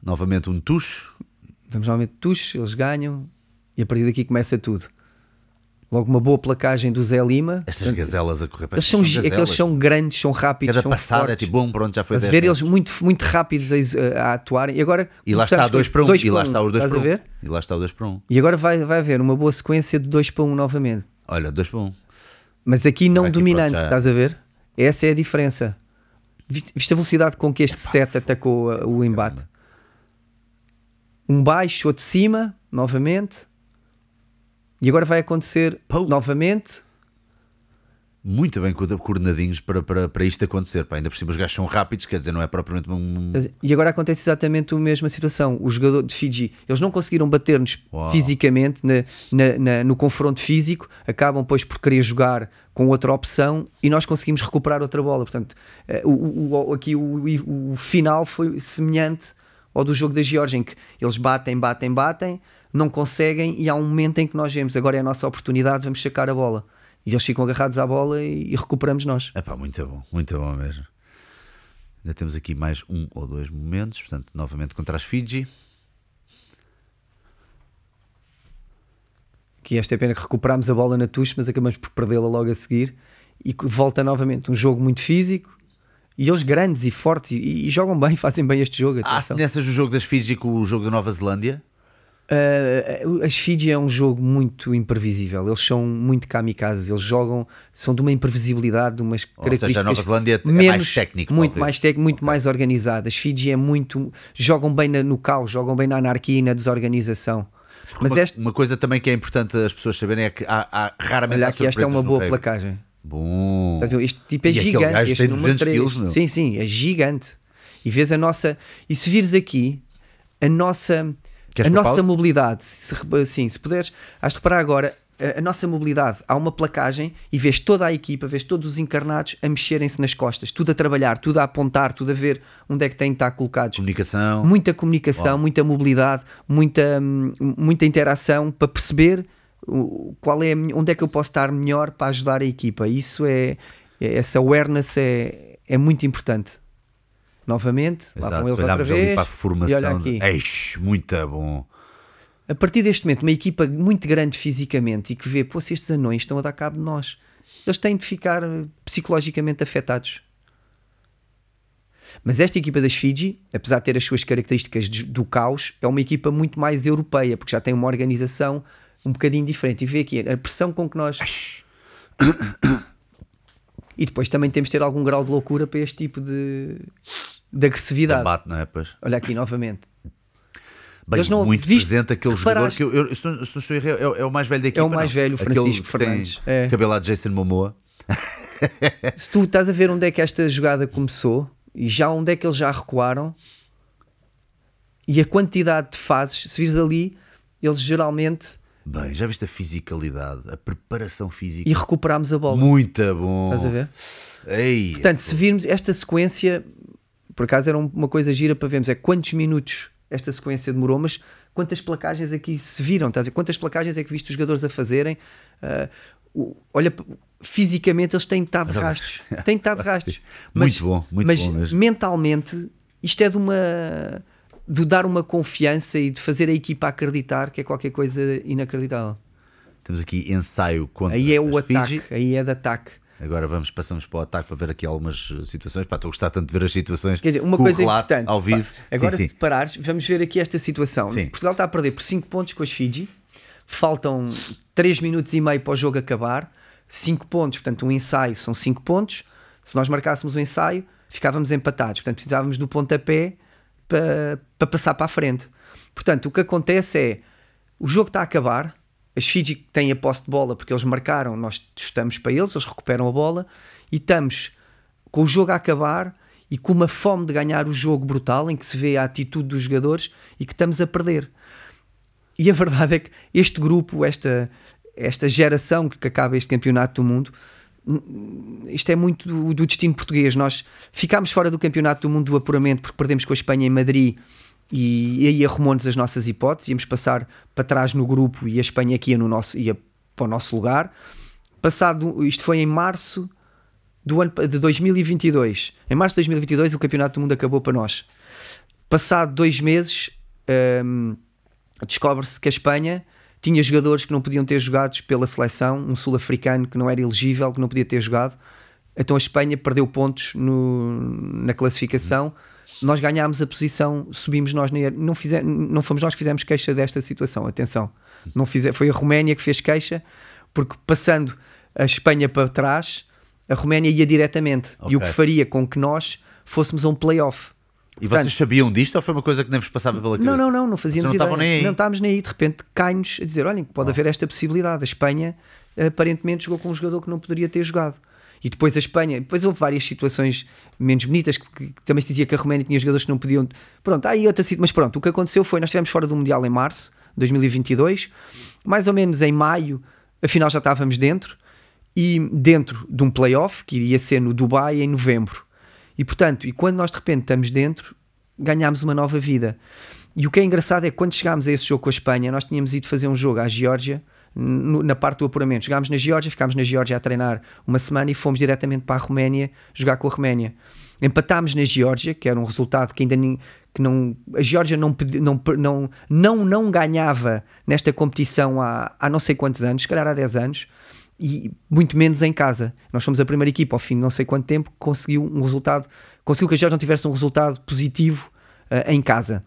Novamente um tush. Vamos novamente tush, eles ganham e a partir daqui começa tudo. Logo uma boa placagem do Zé Lima. Estas gazelas a correr para são, gi- é que eles gazelas. são grandes, são rápidos, Cada são passada é fortes. tipo, bom, pronto, já foi a 10 ver eles muito, muito rápidos a, a atuarem. E agora E lá está dois para um. E lá está os dois Estás para a um. ver? E lá está o 2 para 1. E agora vai, vai haver uma boa sequência de 2 para 1 um novamente. Olha, 2 para 1. Um. Mas aqui não Aqui, dominante, pronto, já- estás a ver? Essa é a diferença. Viste a velocidade com que este set atacou o embate? Um baixo, outro de cima, novamente. E agora vai acontecer Pau. novamente. Muito bem co- coordenadinhos para, para, para isto acontecer. Pá, ainda por cima os gajos são rápidos, quer dizer, não é propriamente um. E agora acontece exatamente a mesma situação. O jogador de Fiji, eles não conseguiram bater-nos fisicamente na- na- na- no confronto físico, acabam depois por querer jogar com outra opção e nós conseguimos recuperar outra bola. Portanto, eh, o, o- o- aqui o, o final foi semelhante ao do jogo da Geórgia, em que eles batem, batem, batem, não conseguem e há um momento em que nós vemos agora é a nossa oportunidade, vamos sacar a bola. E eles ficam agarrados à bola e, e recuperamos nós. É pá, muito bom, muito bom mesmo. Ainda temos aqui mais um ou dois momentos, portanto, novamente contra as Fiji. que esta é a pena que recuperámos a bola na tuche, mas acabamos por perdê-la logo a seguir e que volta novamente um jogo muito físico e eles grandes e fortes e, e jogam bem, fazem bem este jogo. Há atenção. semelhanças do jogo das Fiji com o jogo da Nova Zelândia. Uh, as Fiji é um jogo muito imprevisível, eles são muito kamikazes, eles jogam, são de uma imprevisibilidade, de umas Ou seja, a características Nova Zelândia é menos, mais técnico. muito mais técnico, muito mais organizada. As Fiji é muito, jogam bem na- no caos, jogam bem na anarquia e na desorganização. Mas uma, esta, uma coisa também que é importante as pessoas saberem é que há, há raramente olha há aqui, esta é uma boa placagem. Bom. Ver? Este tipo é E gigante. Este tem número 200 3. quilos, meu. Sim, sim, é gigante. E vês a nossa. E se vires aqui, a nossa. Queres a nossa pausa? mobilidade, se, assim, se puderes, has de reparar agora, a, a nossa mobilidade, há uma placagem e vês toda a equipa, vês todos os encarnados a mexerem-se nas costas, tudo a trabalhar, tudo a apontar, tudo a ver onde é que têm de estar colocados. Comunicação. Muita comunicação, muita mobilidade, muita, hum, muita interação para perceber qual é, onde é que eu posso estar melhor para ajudar a equipa. Isso é, é- essa awareness é, é muito importante. Novamente, lá Exato, vão eles outra olhámos ali vez. para a formação. e olha aqui. De... Eish, muito bom. A partir deste momento, uma equipa muito grande fisicamente e que vê, pô, se estes anões estão a dar cabo de nós, eles têm de ficar eh, psicologicamente afetados. Mas esta equipa das Fiji, apesar de ter as suas características do caos, é uma equipa muito mais europeia, porque já tem uma organização um bocadinho diferente. E vê aqui a pressão com que nós. E depois também temos de ter algum grau de loucura para este tipo de, de agressividade. Bate, não é? Pois. Olha aqui novamente. Bem, Eles não- muito viste- presente aquele jogador que eu, eu, se não- é, é o mais velho da equipa. o mais não? velho, Aquele Francisco que tem Fernandes. É. Cabelo Jason Momoa. se tu estás a ver onde é que esta jogada começou e já onde é que eles já recuaram e a quantidade de fases, se vires ali, eles geralmente Bem, já viste a fisicalidade, a preparação física? e recuperámos a bola. Muito bom. Estás a ver? Ei, Portanto, se virmos esta sequência, por acaso era um- uma coisa gira para vermos, é quantos minutos esta sequência demorou, mas quantas placagens aqui se viram, estás a ver? Quantas placagens é que viste os jogadores a fazerem? O- olha, fisicamente eles têm estado de rastos. Têm estado de rastos. Muito bom, muito mas bom mesmo. mentalmente, isto é de uma. De dar uma confiança e de fazer a equipa acreditar que é qualquer coisa inacreditável. Temos aqui ensaio contra Aí é o ataque, Fiji. aí é de ataque. Agora vamos, passamos para o ataque para ver aqui algumas uh, situações. Pá, estou a gostar tanto de ver as situações. Quer dizer, uma coisa importante. Ao vivo. pá, agora, sim, se parares, vamos ver aqui esta situação. Sim. Portugal está a perder por 5 pontos com as Fiji. Faltam 3 minutos e meio para o jogo acabar. 5 pontos, portanto, um ensaio são 5 pontos. Se nós marcássemos o ensaio, ficávamos empatados. Portanto, precisávamos do pontapé para, passar para a frente. Portanto, o que acontece é o jogo está a acabar. As Fiji têm a posse de bola porque eles marcaram, nós estamos para eles, eles recuperam a bola e estamos com o jogo a acabar e com uma fome de ganhar o jogo brutal em que se vê a atitude dos jogadores e que estamos a perder. E a verdade é que este grupo, esta, esta geração que acaba este campeonato do mundo, isto é muito do, do destino português. Nós ficámos fora do campeonato do mundo do apuramento porque perdemos com a Espanha em Madrid e, e aí arrumou-nos as nossas hipóteses. Íamos passar para trás no grupo e a Espanha aqui ia, no nosso, ia para o nosso lugar. Passado, isto foi em março do ano de 2022. Em março de 2022 o campeonato do mundo acabou para nós. Passado dois meses hum, descobre-se que a Espanha tinha jogadores que não podiam ter jogado pela seleção, um sul-africano que não era elegível, que não podia ter jogado. Então a Espanha perdeu pontos no- na classificação. Nós ganhámos a posição, subimos nós, na- não, fize- não fomos nós que fizemos queixa desta situação. Atenção, não fize, foi a Roménia que fez queixa, porque passando a Espanha para trás, a Roménia ia diretamente. E o que faria com que nós fôssemos a um playoff. E Portanto, vocês sabiam disto ou foi uma coisa que nem vos passava pela cabeça? não, não, não, não fazíamos Vocês não ideia. nem aí? Não estávamos nem aí. De repente cai-nos a dizer: olhem, pode haver esta possibilidade. A Espanha aparentemente jogou com um jogador que não poderia ter jogado. E depois a Espanha, depois houve várias situações menos bonitas que, também se dizia que a Roménia tinha jogadores que não podiam. Pronto, aí outra situação. Mas pronto, o que aconteceu foi: nós estivemos fora do Mundial em março de 2022, mais ou menos em maio, afinal já estávamos dentro, e dentro de um playoff que iria ser no Dubai em novembro. E portanto, e quando nós de repente estamos dentro, ganhámos uma nova vida. E o que é engraçado é que quando chegámos a esse jogo com a Espanha, nós tínhamos ido fazer um jogo à Geórgia, na parte do apuramento. Chegámos na Geórgia, ficámos na Geórgia a treinar uma semana e fomos diretamente para a Roménia jogar com a Roménia. Empatámos na Geórgia, que era um resultado que ainda nem, que não, a Geórgia não, não, não, não, não ganhava nesta competição há, há não sei quantos anos, se calhar há 10 anos, e muito menos em casa. Nós fomos a primeira equipa ao fim de não sei quanto tempo que conseguiu um resultado, conseguiu que a não tivesse um resultado positivo eh, em casa.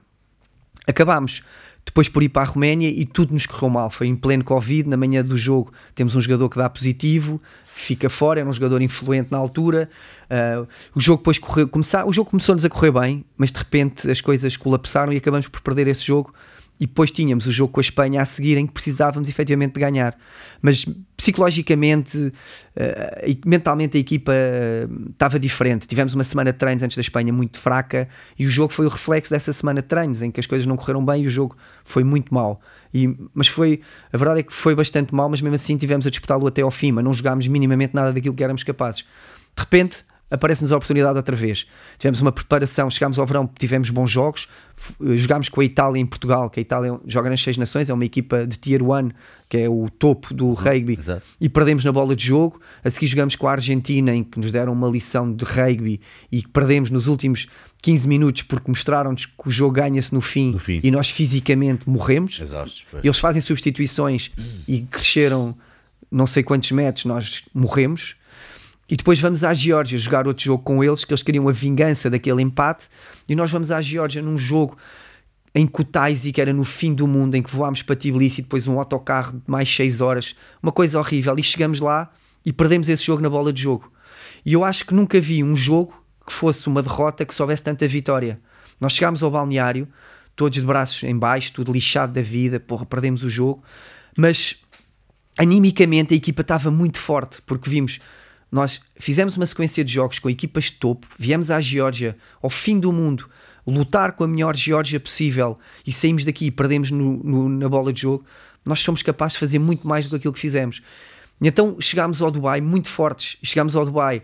Acabámos depois por ir para a Roménia e tudo nos correu mal. Foi em pleno Covid, na manhã do jogo temos um jogador que dá positivo, fica fora, era um jogador influente na altura. Ah, o jogo depois correu, começar, o jogo começou-nos a correr bem, mas de repente as coisas colapsaram e acabamos por perder esse jogo. E depois tínhamos o jogo com a Espanha a seguir em que precisávamos efetivamente de ganhar. Mas psicologicamente eh, e mentalmente a equipa eh, estava diferente. Tivemos uma semana de treinos antes da Espanha muito fraca e o jogo foi o reflexo dessa semana de treinos em que as coisas não correram bem e o jogo foi muito mau. E, mas foi, a verdade é que foi bastante mal, mas mesmo assim tivemos a disputá-lo até ao fim, mas não jogámos minimamente nada daquilo que éramos capazes. De repente, aparece-nos a oportunidade outra vez. Tivemos uma preparação, chegámos ao verão, tivemos bons jogos, eh, jogámos com a Itália em Portugal, que a Itália joga nas seis nações, é uma equipa de Tier 1, que é o topo do rugby, exato. e perdemos na bola de jogo. A seguir jogamos com a Argentina, em que nos deram uma lição de rugby e perdemos nos últimos 15 minutos porque mostraram-nos que o jogo ganha-se no fim, No fim. e nós fisicamente morremos. Pois. Eles fazem substituições e cresceram não sei quantos metros, nós morremos. E depois vamos à Geórgia jogar outro jogo com eles, que eles queriam a vingança daquele empate. E nós vamos à Geórgia num jogo em Kutaisi, que era no fim do mundo, em que voámos para Tbilisi depois um autocarro de mais 6 horas. Uma coisa horrível. E chegamos lá e perdemos esse jogo na bola de jogo. E eu acho que nunca vi um jogo que fosse uma derrota que soubesse tanta vitória. Nós chegámos ao balneário, todos de braços em baixo, tudo lixado da vida, porra, perdemos o jogo. Mas animicamente a equipa estava muito forte, porque vimos, nós fizemos uma sequência de jogos com equipas de topo, viemos à Geórgia, ao fim do mundo, lutar com a melhor Geórgia possível e saímos daqui e perdemos no- no- na bola de jogo, nós somos capazes de fazer muito mais do que aquilo que fizemos. E então chegámos ao Dubai muito fortes, chegámos ao Dubai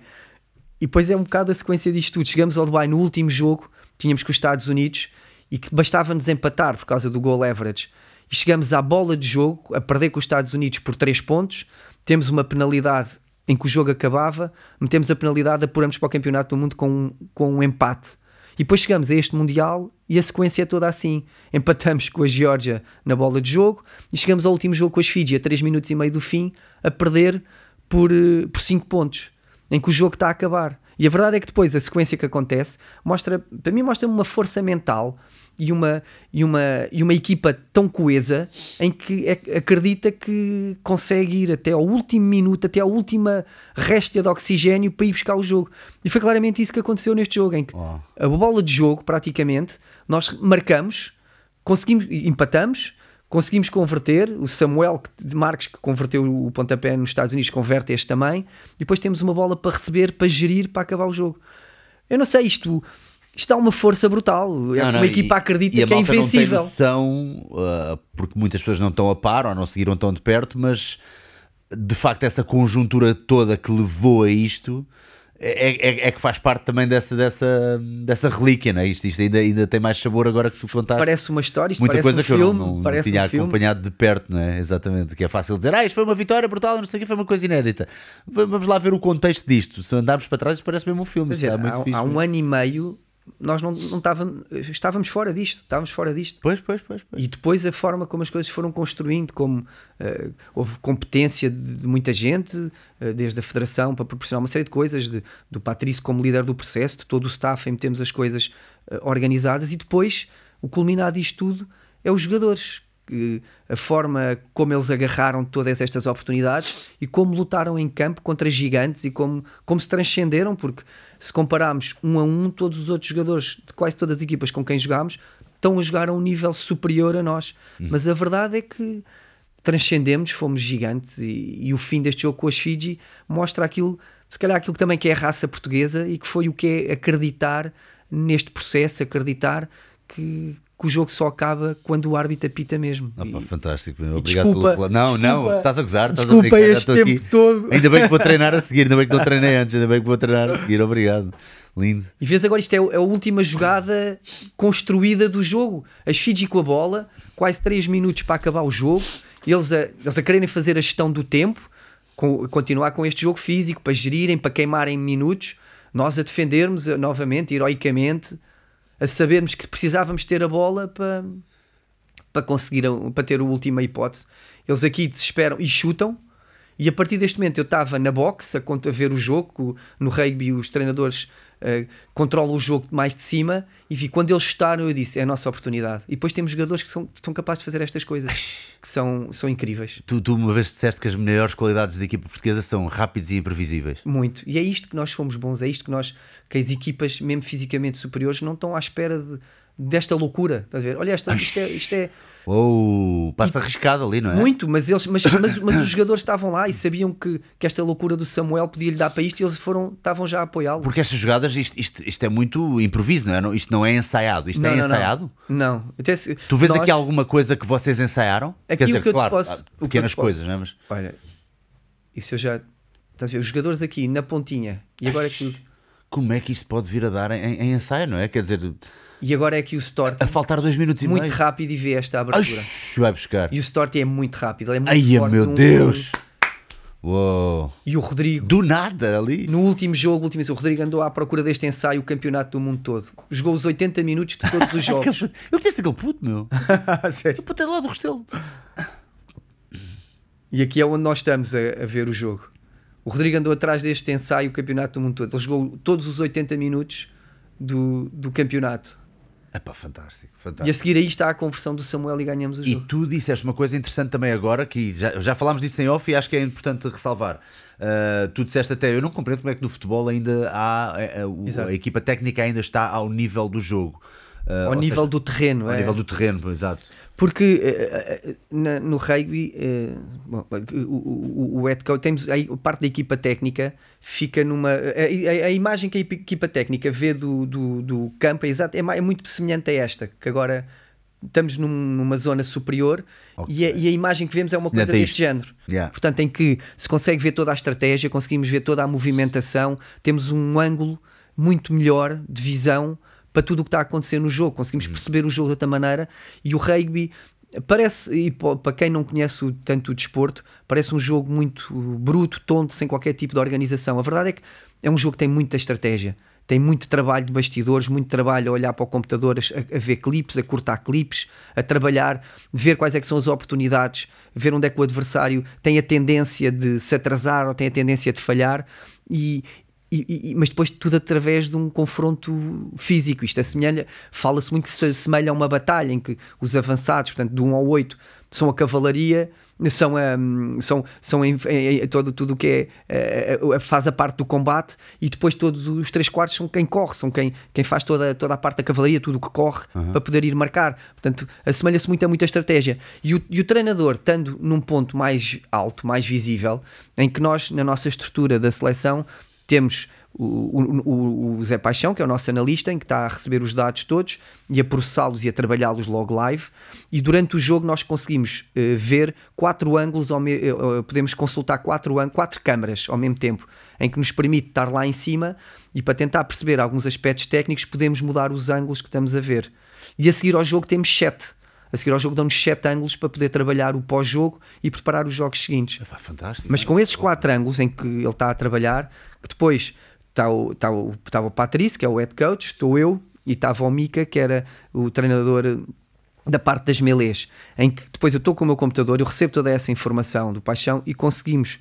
e depois é um bocado a sequência disto tudo. Chegamos ao Dubai no último jogo, tínhamos com os Estados Unidos e que bastava-nos empatar por causa do goal average. E chegamos à bola de jogo, a perder com os Estados Unidos por 3 pontos. Temos uma penalidade em que o jogo acabava, metemos a penalidade, apuramos para o Campeonato do Mundo com um, com um empate. E depois chegamos a este Mundial e a sequência é toda assim. Empatamos com a Geórgia na bola de jogo e chegamos ao último jogo com as Fiji, a 3 minutos e meio do fim, a perder por 5 por cinco pontos, em que o jogo está a acabar. E a verdade é que depois a sequência que acontece mostra, para mim, mostra uma força mental e uma, e uma, e uma equipa tão coesa em que é, acredita que consegue ir até ao último minuto, até à última réstia de oxigênio para ir buscar o jogo. E foi claramente isso que aconteceu neste jogo, em que oh. a bola de jogo, praticamente, nós marcamos, conseguimos, empatamos, conseguimos converter. O Samuel de Marques, que converteu o pontapé nos Estados Unidos, converte este também. E depois temos uma bola para receber, para gerir, para acabar o jogo. Eu não sei, isto, isto dá uma força brutal. É não, não, uma equipa acredita e que é invencível. Não tem noção, uh, porque muitas pessoas não estão a par ou não seguiram tão de perto, mas de facto, essa conjuntura toda que levou a isto é, é, é, que faz parte também dessa, dessa, dessa relíquia, não é? Isto, isto ainda, ainda tem mais sabor agora que tu contaste. Parece uma história, isto Muita coisa um que filme, eu não, não, tinha um acompanhado filme. de perto, não é? Exatamente, que é fácil dizer, ah, isto foi uma vitória brutal, não sei o que, foi uma coisa inédita. Vamos lá ver o contexto disto. Se andarmos para trás, isto parece mesmo um filme. É, há, há um ano e meio nós não, não estávamos, estávamos fora disto, estávamos fora disto. Pois, pois, pois, pois. E depois a forma como as coisas foram construindo, como uh, houve competência de, de muita gente, uh, desde a federação para proporcionar uma série de coisas, de, do Patrício como líder do processo, de todo o staff em metemos as coisas uh, organizadas e depois o culminado disto tudo é os jogadores a forma como eles agarraram todas estas oportunidades e como lutaram em campo contra gigantes e como, como se transcenderam, porque se compararmos um a um, todos os outros jogadores de quase todas as equipas com quem jogámos estão a jogar a um nível superior a nós. Hum. Mas a verdade é que transcendemos, fomos gigantes e, e, o fim deste jogo com as Fiji mostra aquilo, se calhar aquilo que também que é a raça portuguesa e que foi o que é acreditar neste processo, acreditar que, que o jogo só acaba quando o árbitro apita mesmo. Opa, e, fantástico, obrigado desculpa, pelo... Não, desculpa, não, estás a gozar, estás a brincar, este tempo aqui. todo. Ainda bem que vou treinar a seguir, ainda bem que não treinei antes, ainda bem que vou treinar a seguir, obrigado. Lindo. E vês agora, isto é, é a última jogada construída do jogo. As Fiji com a bola, quase 3 minutos para acabar o jogo, eles a, eles a quererem fazer a gestão do tempo, com, continuar com este jogo físico, para gerirem, para queimarem minutos, nós a defendermos novamente, heroicamente, a sabermos que precisávamos ter a bola para, para conseguir para ter a última hipótese. Eles aqui desesperam e chutam. E a partir deste momento eu estava na box a, a ver o jogo. No rugby, os treinadores uh, controlam o jogo mais de cima. E vi quando eles chutaram, eu disse: é a nossa oportunidade. E depois temos jogadores que são, que são capazes de fazer estas coisas que são, são incríveis. Tu, tu uma vez disseste que as melhores qualidades da equipa portuguesa são rápidos e imprevisíveis. Muito. E é isto que nós fomos bons, é isto que nós, que as equipas, mesmo fisicamente superiores, não estão à espera de, desta loucura. Estás a ver? Olha, esta, isto é. Isto é Oh, passa arriscado ali, não é? Muito, mas, eles, mas, mas, mas, os jogadores estavam lá e sabiam que, que esta loucura do Samuel podia lhe dar para isto e eles foram, estavam já a apoiá-lo. Porque estas jogadas, isto, isto, isto, é muito improviso, não é? Isto não é ensaiado. Isto não, é não, ensaiado? Não. não. Se, tu vês nós... aqui alguma coisa que vocês ensaiaram? Aqui Quer dizer, que claro, posso, pequenas coisas, não é? Mas... Olha, isso eu já. Estás a ver? Os jogadores aqui na pontinha e agora é tudo. Como é que isto pode vir a dar em, em ensaio, não é? Quer dizer e agora é que o Stort. A faltar dois minutos e muito meio. rápido e vê esta abertura. Ai, vai buscar. E o Stort é muito rápido. Ele é muito Ai, forte meu Deus! Uou. E o Rodrigo. Do nada ali. No último jogo, último, o Rodrigo andou à procura deste ensaio o campeonato do mundo todo. Jogou os 80 minutos de todos os jogos. Eu conheço aquele puto, meu. Sério? O puto é lá do Restelo. E aqui é onde nós estamos a, a, ver o jogo. O Rodrigo andou atrás deste ensaio o campeonato do mundo todo. Ele jogou todos os 80 minutos do, do campeonato. É pá, fantástico, fantástico. E a seguir aí está a conversão do Samuel e ganhamos o jogo. E tu disseste uma coisa interessante também agora, que já, já falámos disso em off e acho que é importante ressalvar. Uh, tu disseste até, eu não compreendo como é que no futebol ainda há, a, a, a equipa técnica ainda está ao nível do jogo. Uh, ao nível seja, do terreno. Ao é. nível do terreno, exato. Porque uh, na, no rugby, bom, o, o, o head coach, temos a parte da equipa técnica fica numa. A, a, a, imagem que a equipa técnica vê do, do, do campo é, exato, é, é, muito semelhante a esta, que agora estamos num, numa zona superior okay. e, a, e, a, imagem que vemos é uma coisa deste género. Yeah. Portanto, em que se consegue ver toda a estratégia, conseguimos ver toda a movimentação, temos um ângulo muito melhor de visão para tudo o que está a acontecer no jogo, conseguimos uhum. perceber o jogo de outra maneira e o rugby parece, e para quem não conhece tanto o desporto, parece um jogo muito bruto, tonto, sem qualquer tipo de organização. A verdade é que é um jogo que tem muita estratégia tem muito trabalho de bastidores, muito trabalho a olhar para o computador, a, a ver clipes, a cortar clipes, a trabalhar, ver quais é são as oportunidades, ver onde é que o adversário tem a tendência de se atrasar ou tem a tendência de falhar e, e, e, mas depois tudo através de um confronto físico. Isto assemelha, fala-se muito que se assemelha a uma batalha em que os avançados, portanto, de 1 ao 8, são a cavalaria são, um, são, são em, todo tudo o que é uh, faz a parte do combate e depois todos os três quartos são quem corre, são quem, quem faz toda, toda a parte da cavalaria, tudo o que corre uhum. para poder ir marcar. Portanto, assemelha-se muito a muita estratégia. E o, e o treinador, estando num ponto mais alto, mais visível, em que nós, na nossa estrutura da seleção, temos o, o, o, Zé Paixão, que é o nosso analista, em que está a receber os dados todos e a processá-los e a trabalhá-los logo live. E durante o jogo nós conseguimos uh, ver quatro ângulos, uh, uh, podemos consultar quatro, quatro câmaras ao mesmo tempo, em que nos permite estar lá em cima e para tentar perceber alguns aspectos técnicos podemos mudar os ângulos que estamos a ver. E a seguir ao jogo temos sete. A seguir ao jogo dão-nos sete ângulos para poder trabalhar o pós-jogo e preparar os jogos seguintes. É fantástico. Mas com esses quatro ângulos em que ele está a trabalhar, que depois está o, está o, estava o Patrício, que é o head coach, estou eu, e estava o Mika, que era o treinador da parte das melês, em que depois eu estou com o meu computador, eu recebo toda essa informação do Paixão e conseguimos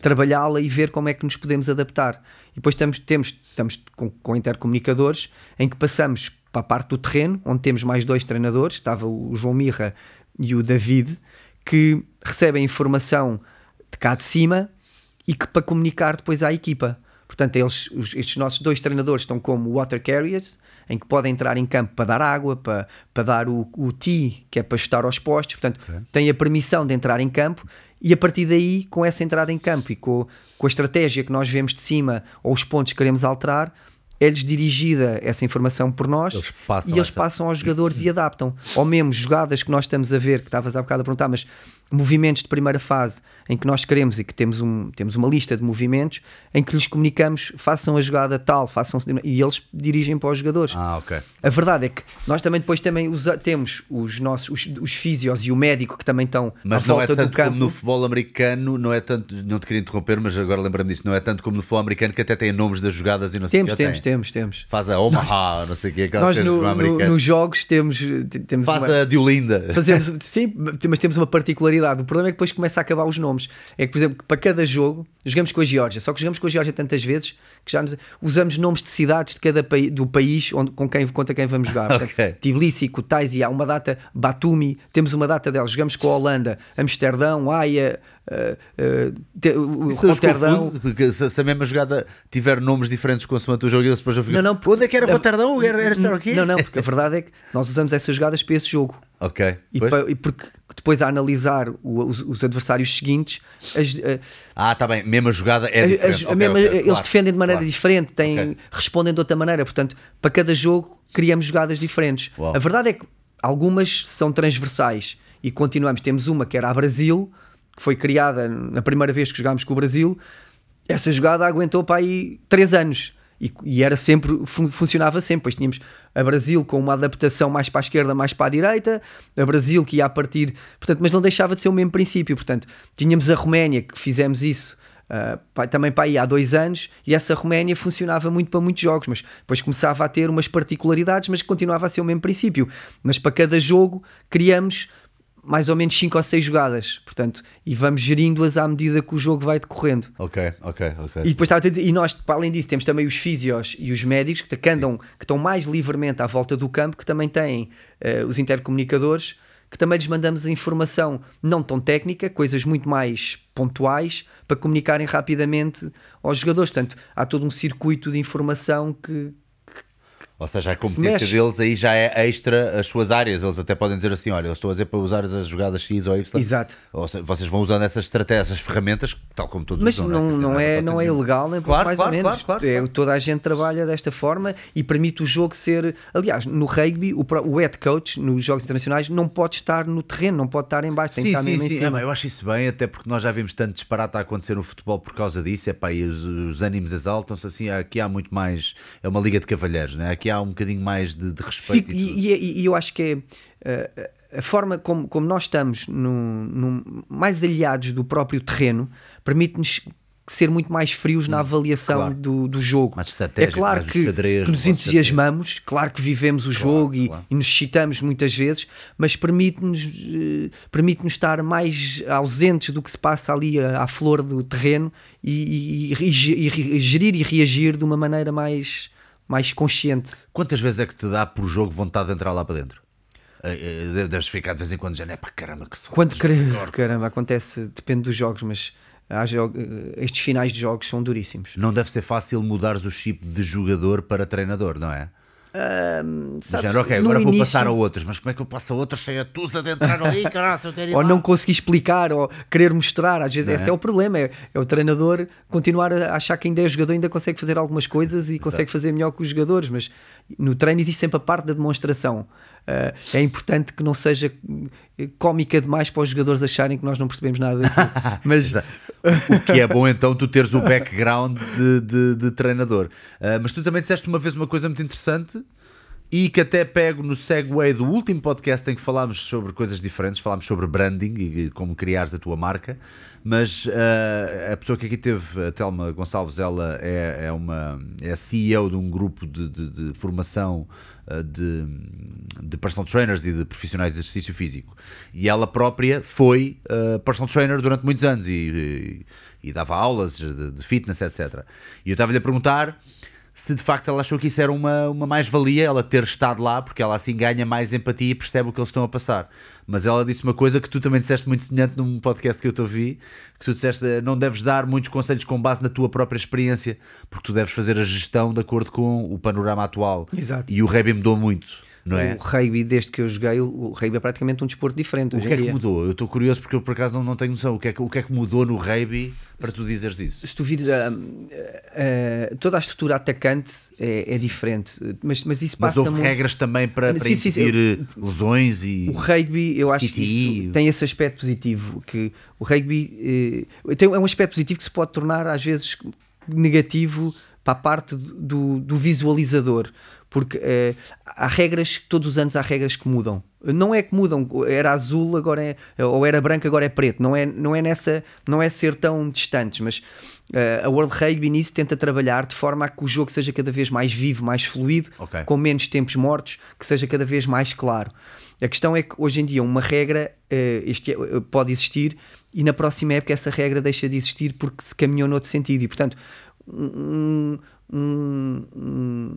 trabalhá-la e ver como é que nos podemos adaptar. E depois estamos, temos, estamos com, com intercomunicadores em que passamos para a parte do terreno, onde temos mais dois treinadores, estava o João Mirra e o David, que recebem informação de cá de cima e que para comunicar depois à equipa. Portanto, eles, os, estes nossos dois treinadores estão como water carriers, em que podem entrar em campo para dar água, para, para dar o, o tee, que é para estar aos postos. Portanto, okay. têm a permissão de entrar em campo e a partir daí, com essa entrada em campo e com, com a estratégia que nós vemos de cima ou os pontos que queremos alterar, é-lhes dirigida essa informação por nós eles e eles essa... passam aos jogadores e adaptam. Ou mesmo jogadas que nós estamos a ver, que estavas há bocado a perguntar, mas movimentos de primeira fase em que nós queremos e que temos, um, temos uma lista de movimentos em que lhes comunicamos façam a jogada tal, façam e eles dirigem para os jogadores. Ah, ok. A verdade é que nós também depois também usa, temos os nossos os, os físios e o médico que também estão mas à volta não é tanto do campo. como no futebol americano, não é tanto, não te queria interromper, mas agora lembra-me disso, não é tanto como no futebol americano que até tem nomes das jogadas e não sei o que. Temos, temos, temos. Faz a Omaha, nós, não sei o que, aquelas nós no, no, nos jogos temos, temos Faz uma, a de Olinda. Fazemos, sim, mas temos uma particularidade. O problema é que depois começa a acabar os nomes. É que, por exemplo, para cada jogo, jogamos com a Geórgia, só que jogamos com a Geórgia tantas vezes que já nos, usamos nomes de cidades de cada país, do país onde, com quem, contra quem vamos jogar. okay. Portanto, Tbilisi, Kutaisi, há uma data, Batumi, temos uma data deles, jogamos com a Holanda, Amsterdão, Haia, uh, uh, Roterdão. Porque se, se, a mesma jogada tiver nomes diferentes com o jogo, eles depois eu fico, não, não, onde é que era Roterdão? Era, era aqui? Não, não, porque a verdade é que nós usamos essas jogadas para esse jogo. Ok. E, pa, e porque depois a analisar o, os, os, adversários seguintes. As, ah, está bem, mesma jogada é diferente. As, okay, mesma, okay, eles claro, defendem de maneira claro. diferente, têm, okay. respondem de outra maneira. Portanto, para cada jogo criamos jogadas diferentes. Uau. A verdade é que algumas são transversais e continuamos. Temos uma que era a Brasil, que foi criada na primeira vez que jogámos com o Brasil. Essa jogada aguentou para aí 3 anos. E, e, era sempre, fun funcionava sempre. Pois tínhamos a Brasil com uma adaptação mais para a esquerda, mais para a direita, a Brasil que ia a partir, portanto, mas não deixava de ser o mesmo princípio. Portanto, tínhamos a Roménia que fizemos isso uh, também para aí há dois anos, e essa Roménia funcionava muito para muitos jogos, mas depois começava a ter umas particularidades, mas continuava a ser o mesmo princípio. Mas para cada jogo criamos mais ou menos 5 ou 6 jogadas, portanto, e vamos gerindo-as à medida que o jogo vai decorrendo. Ok, ok, ok. E depois estava a dizer, e nós, para além disso, temos também os físios e os médicos que, andam, que estão mais livremente à volta do campo, que também têm uh, os intercomunicadores, que também lhes mandamos a informação não tão técnica, coisas muito mais pontuais, para comunicarem rapidamente aos jogadores. Portanto, há todo um circuito de informação que, ou seja, a competência deles aí já é extra as suas áreas. Eles até podem dizer assim: olha, eu estou a dizer para usar as jogadas X ou Y. Exato. Ou seja, vocês vão usando essas estratégias, essas ferramentas, tal como todos Mas usam. não, não, não, é, não é ilegal, nem claro, mais claro, ou menos. Claro, é, toda a gente trabalha desta forma e permite o jogo ser. Aliás, no rugby, o, o head coach nos jogos internacionais não pode estar no terreno, não pode estar em baixo, tem sim, que estar sim, mesmo sim. em cima. É, eu acho isso bem, até porque nós já vimos tanto disparate a acontecer no futebol por causa disso. É pá, e os, os ânimos exaltam-se assim. Aqui há muito mais. É uma liga de cavalheiros, né? aqui há um bocadinho mais de, de respeito. Fico, e, e, e, eu acho que é. Uh, a forma como, como nós estamos no, no, mais aliados do próprio terreno permite-nos ser muito mais frios na avaliação claro. do, do jogo. É claro que, xadrez, que nos entusiasmamos, claro que vivemos o jogo e, claro. e nos excitamos muitas vezes, mas permite-nos eh, permite-nos estar mais ausentes do que se passa ali à, à flor do terreno e, e- e- e- e gerir e reagir de uma maneira mais, mais consciente. Quantas vezes é que te dá por jogo vontade de entrar lá para dentro? Eh, eh, Deves ficar de vez em quando já, é para caramba que sou. Quando caramba, caramba, acontece, depende dos jogos, mas eh, estes finais de jogos são duríssimos. Não deve ser fácil mudares o chip de jogador para treinador, não é? Do sabes, género, ok, no agora vou início- passar a outros, mas como é que eu passo a outros sem a tusa de entrar ali, caralho, eu quero ir ou não conseguir explicar ou querer mostrar, às vezes Não é? esse é o problema, é, é o treinador continuar a achar que ainda é jogador, ainda consegue fazer algumas coisas e consegue fazer melhor que os jogadores, mas no treino existe sempre a parte da demonstração. Ah, é importante que não seja eh, cómica demais para os jogadores acharem que nós não percebemos nada daquilo. mas. O que é bom então tu teres o background de, de- de treinador. Ah, mas tu também disseste uma vez uma coisa muito interessante e que até pego no segue do último podcast em que falámos sobre coisas diferentes, falámos sobre branding e como criares a tua marca, mas ah, a pessoa que aqui teve, a Telma Gonçalves, ela é, é uma é CEO de um grupo de, de- de formação de, de personal trainers e de profissionais de exercício físico. E ela própria foi ah, personal trainer durante muitos anos e, e- e dava aulas de, de fitness, etc. E eu estava-lhe a perguntar se de facto ela achou que isso era uma, uma mais-valia, ela ter estado lá, porque ela assim ganha mais empatia e percebe o que eles estão a passar. Mas ela disse uma coisa que tu também disseste muito semelhante num podcast que eu te ouvi, que tu disseste eh, não deves dar muitos conselhos com base na tua própria experiência, porque tu deves fazer a gestão de acordo com o panorama atual. Exato. E o rugby mudou muito, não é? o rugby, desde que eu joguei, o rugby é praticamente um desporto diferente O que é que mudou? Eu estou curioso porque eu por acaso não, não tenho noção. O que, é que, o que é que mudou no rugby para tu dizeres isso? se tu vires a- a- a- toda a estrutura atacante é, é diferente, mas, mas isso Mas passa houve muito. regras também para, para Sim, sim, eh, lesões e. O rugby, eu acho que tem esse aspecto positivo, que o rugby eh, tem, é um aspecto positivo que se pode tornar às vezes negativo para a parte do, do visualizador, porque eh, há regras, todos os anos há regras que mudam. Não é que mudam, era azul, agora é, ou era branco, agora é preto. Não é, não é nessa, não é ser tão distantes, mas eh, a World Rugby nisso tenta trabalhar de forma a que o jogo seja cada vez mais vivo, mais fluido, Ok. com menos tempos mortos, que seja cada vez mais claro. A questão é que hoje em dia uma regra eh, este, eh, pode existir e na próxima época essa regra deixa de existir porque se caminhou noutro sentido e portanto um, um, um,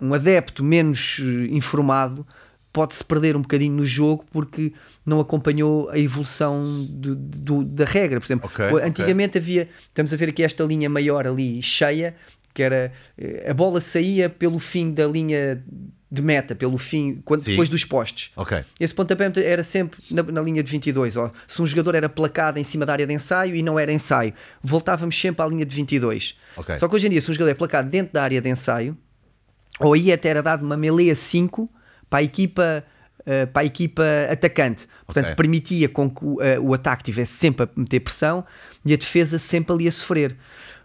um adepto menos eh, informado pode-se perder um bocadinho no jogo porque não acompanhou a evolução do- do- da regra. Por exemplo, Ok, ok. antigamente havia, estamos a ver aqui esta linha maior ali cheia, que era eh, a bola saía pelo fim da linha de meta, pelo fim, quando, Sim. depois dos postes. Ok. Esse pontapé era sempre na, na linha de 22. Ó. Se um jogador era placado em cima da área de ensaio e não era ensaio, voltávamos sempre à linha de 22. Ok. Só que hoje em dia, se um jogador é placado dentro da área de ensaio, ou aí até era dado uma melee a 5 para a equipa, eh, para a equipa atacante. Portanto, Ok. permitia com que o, eh, o ataque tivesse sempre a meter pressão e a defesa sempre ali a sofrer.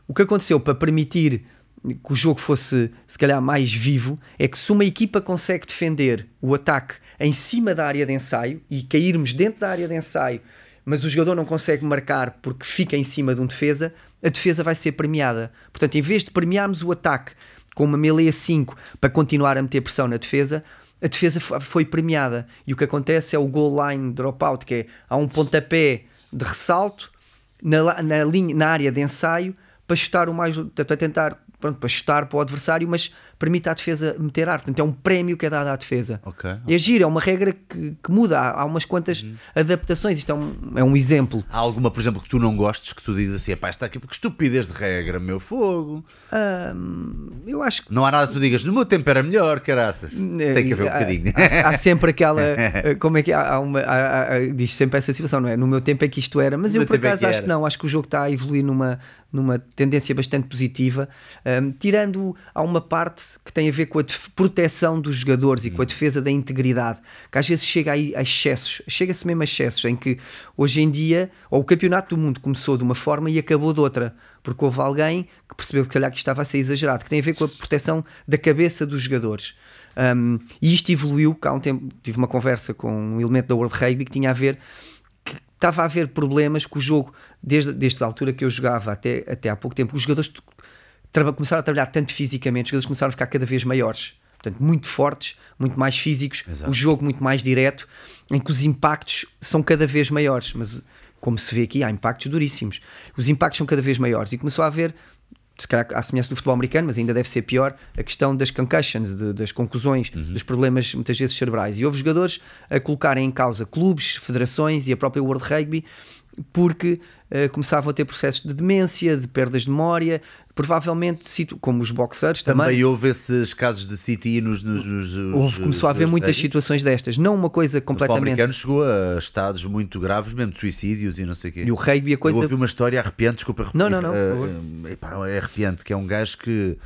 O que aconteceu para permitir que o jogo fosse, se calhar, mais vivo, é que se uma equipa consegue defender o ataque em cima da área de ensaio e cairmos dentro da área de ensaio, mas o jogador não consegue marcar porque fica em cima de um defesa, a defesa vai ser premiada. Portanto, em vez de premiarmos o ataque com uma melee 5 para continuar a meter pressão na defesa, a defesa fo- foi premiada. E o que acontece é o goal line dropout, que é há um pontapé de ressalto na, na, linha, na área de ensaio para chutar o mais para tentar pronto, para chutar para o adversário, mas permite à defesa meter ar. Portanto, é um prémio que é dado à defesa. Ok, É giro, é uma regra que, que muda. Há, há umas quantas adaptações. Isto é um, é um exemplo. Há alguma, por exemplo, que tu não gostes, que tu dizes assim, pá, está aqui, porque estupidez de regra, meu fogo. Hum, eu acho que Não há nada que tu digas, no meu tempo era melhor, caraças. Tem que haver um bocadinho. Há, há sempre aquela. eh, Como é que é? há, há uma. há- diz sempre essa situação, não é? No meu tempo é que isto era, mas No eu por é acaso que acho que não. Acho que o jogo está a evoluir numa, numa tendência bastante positiva, Hum, tirando há uma parte que tem a ver com a proteção dos jogadores e com Hum. a defesa da integridade, que às vezes chega aí a excessos, chega-se mesmo a excessos, em que hoje em dia, ou o campeonato do mundo começou de uma forma e acabou de outra. porque houve alguém que percebeu que, calhar, que estava a ser exagerado, que tem a ver com a proteção da cabeça dos jogadores. Um, e isto evoluiu, cá há um tempo tive uma conversa com um elemento da World Rugby que tinha a ver que estava a haver problemas com o jogo, desde, desde a altura que eu jogava até, até há pouco tempo, os jogadores começaram a trabalhar tanto fisicamente, os jogadores começaram a ficar cada vez maiores portanto, muito fortes, muito mais físicos, Exato. o jogo muito mais direto, em que os impactos são cada vez maiores. Mas, como se vê aqui, há impactos duríssimos. Os impactos são cada vez maiores e começou a haver. Se calhar à semelhança do futebol americano, mas ainda deve ser pior, a questão das concussions, de, das conclusões, uhum. dos problemas muitas vezes cerebrais. E houve jogadores a colocarem em causa clubes, federações e a própria World Rugby porque uh, começavam a ter processos de demência, de perdas de memória, provavelmente, como os boxers também. Também houve esses casos de CTI nos. nos, nos houve, começou a haver muitas situações destas, não uma coisa completamente. O americano chegou a estados muito graves, mesmo de suicídios e não sei o quê. E o rugby a coisa. Eu ouvi uma história arrepiante, desculpa, não, não, não, uh, é arrepiante, que é um gajo que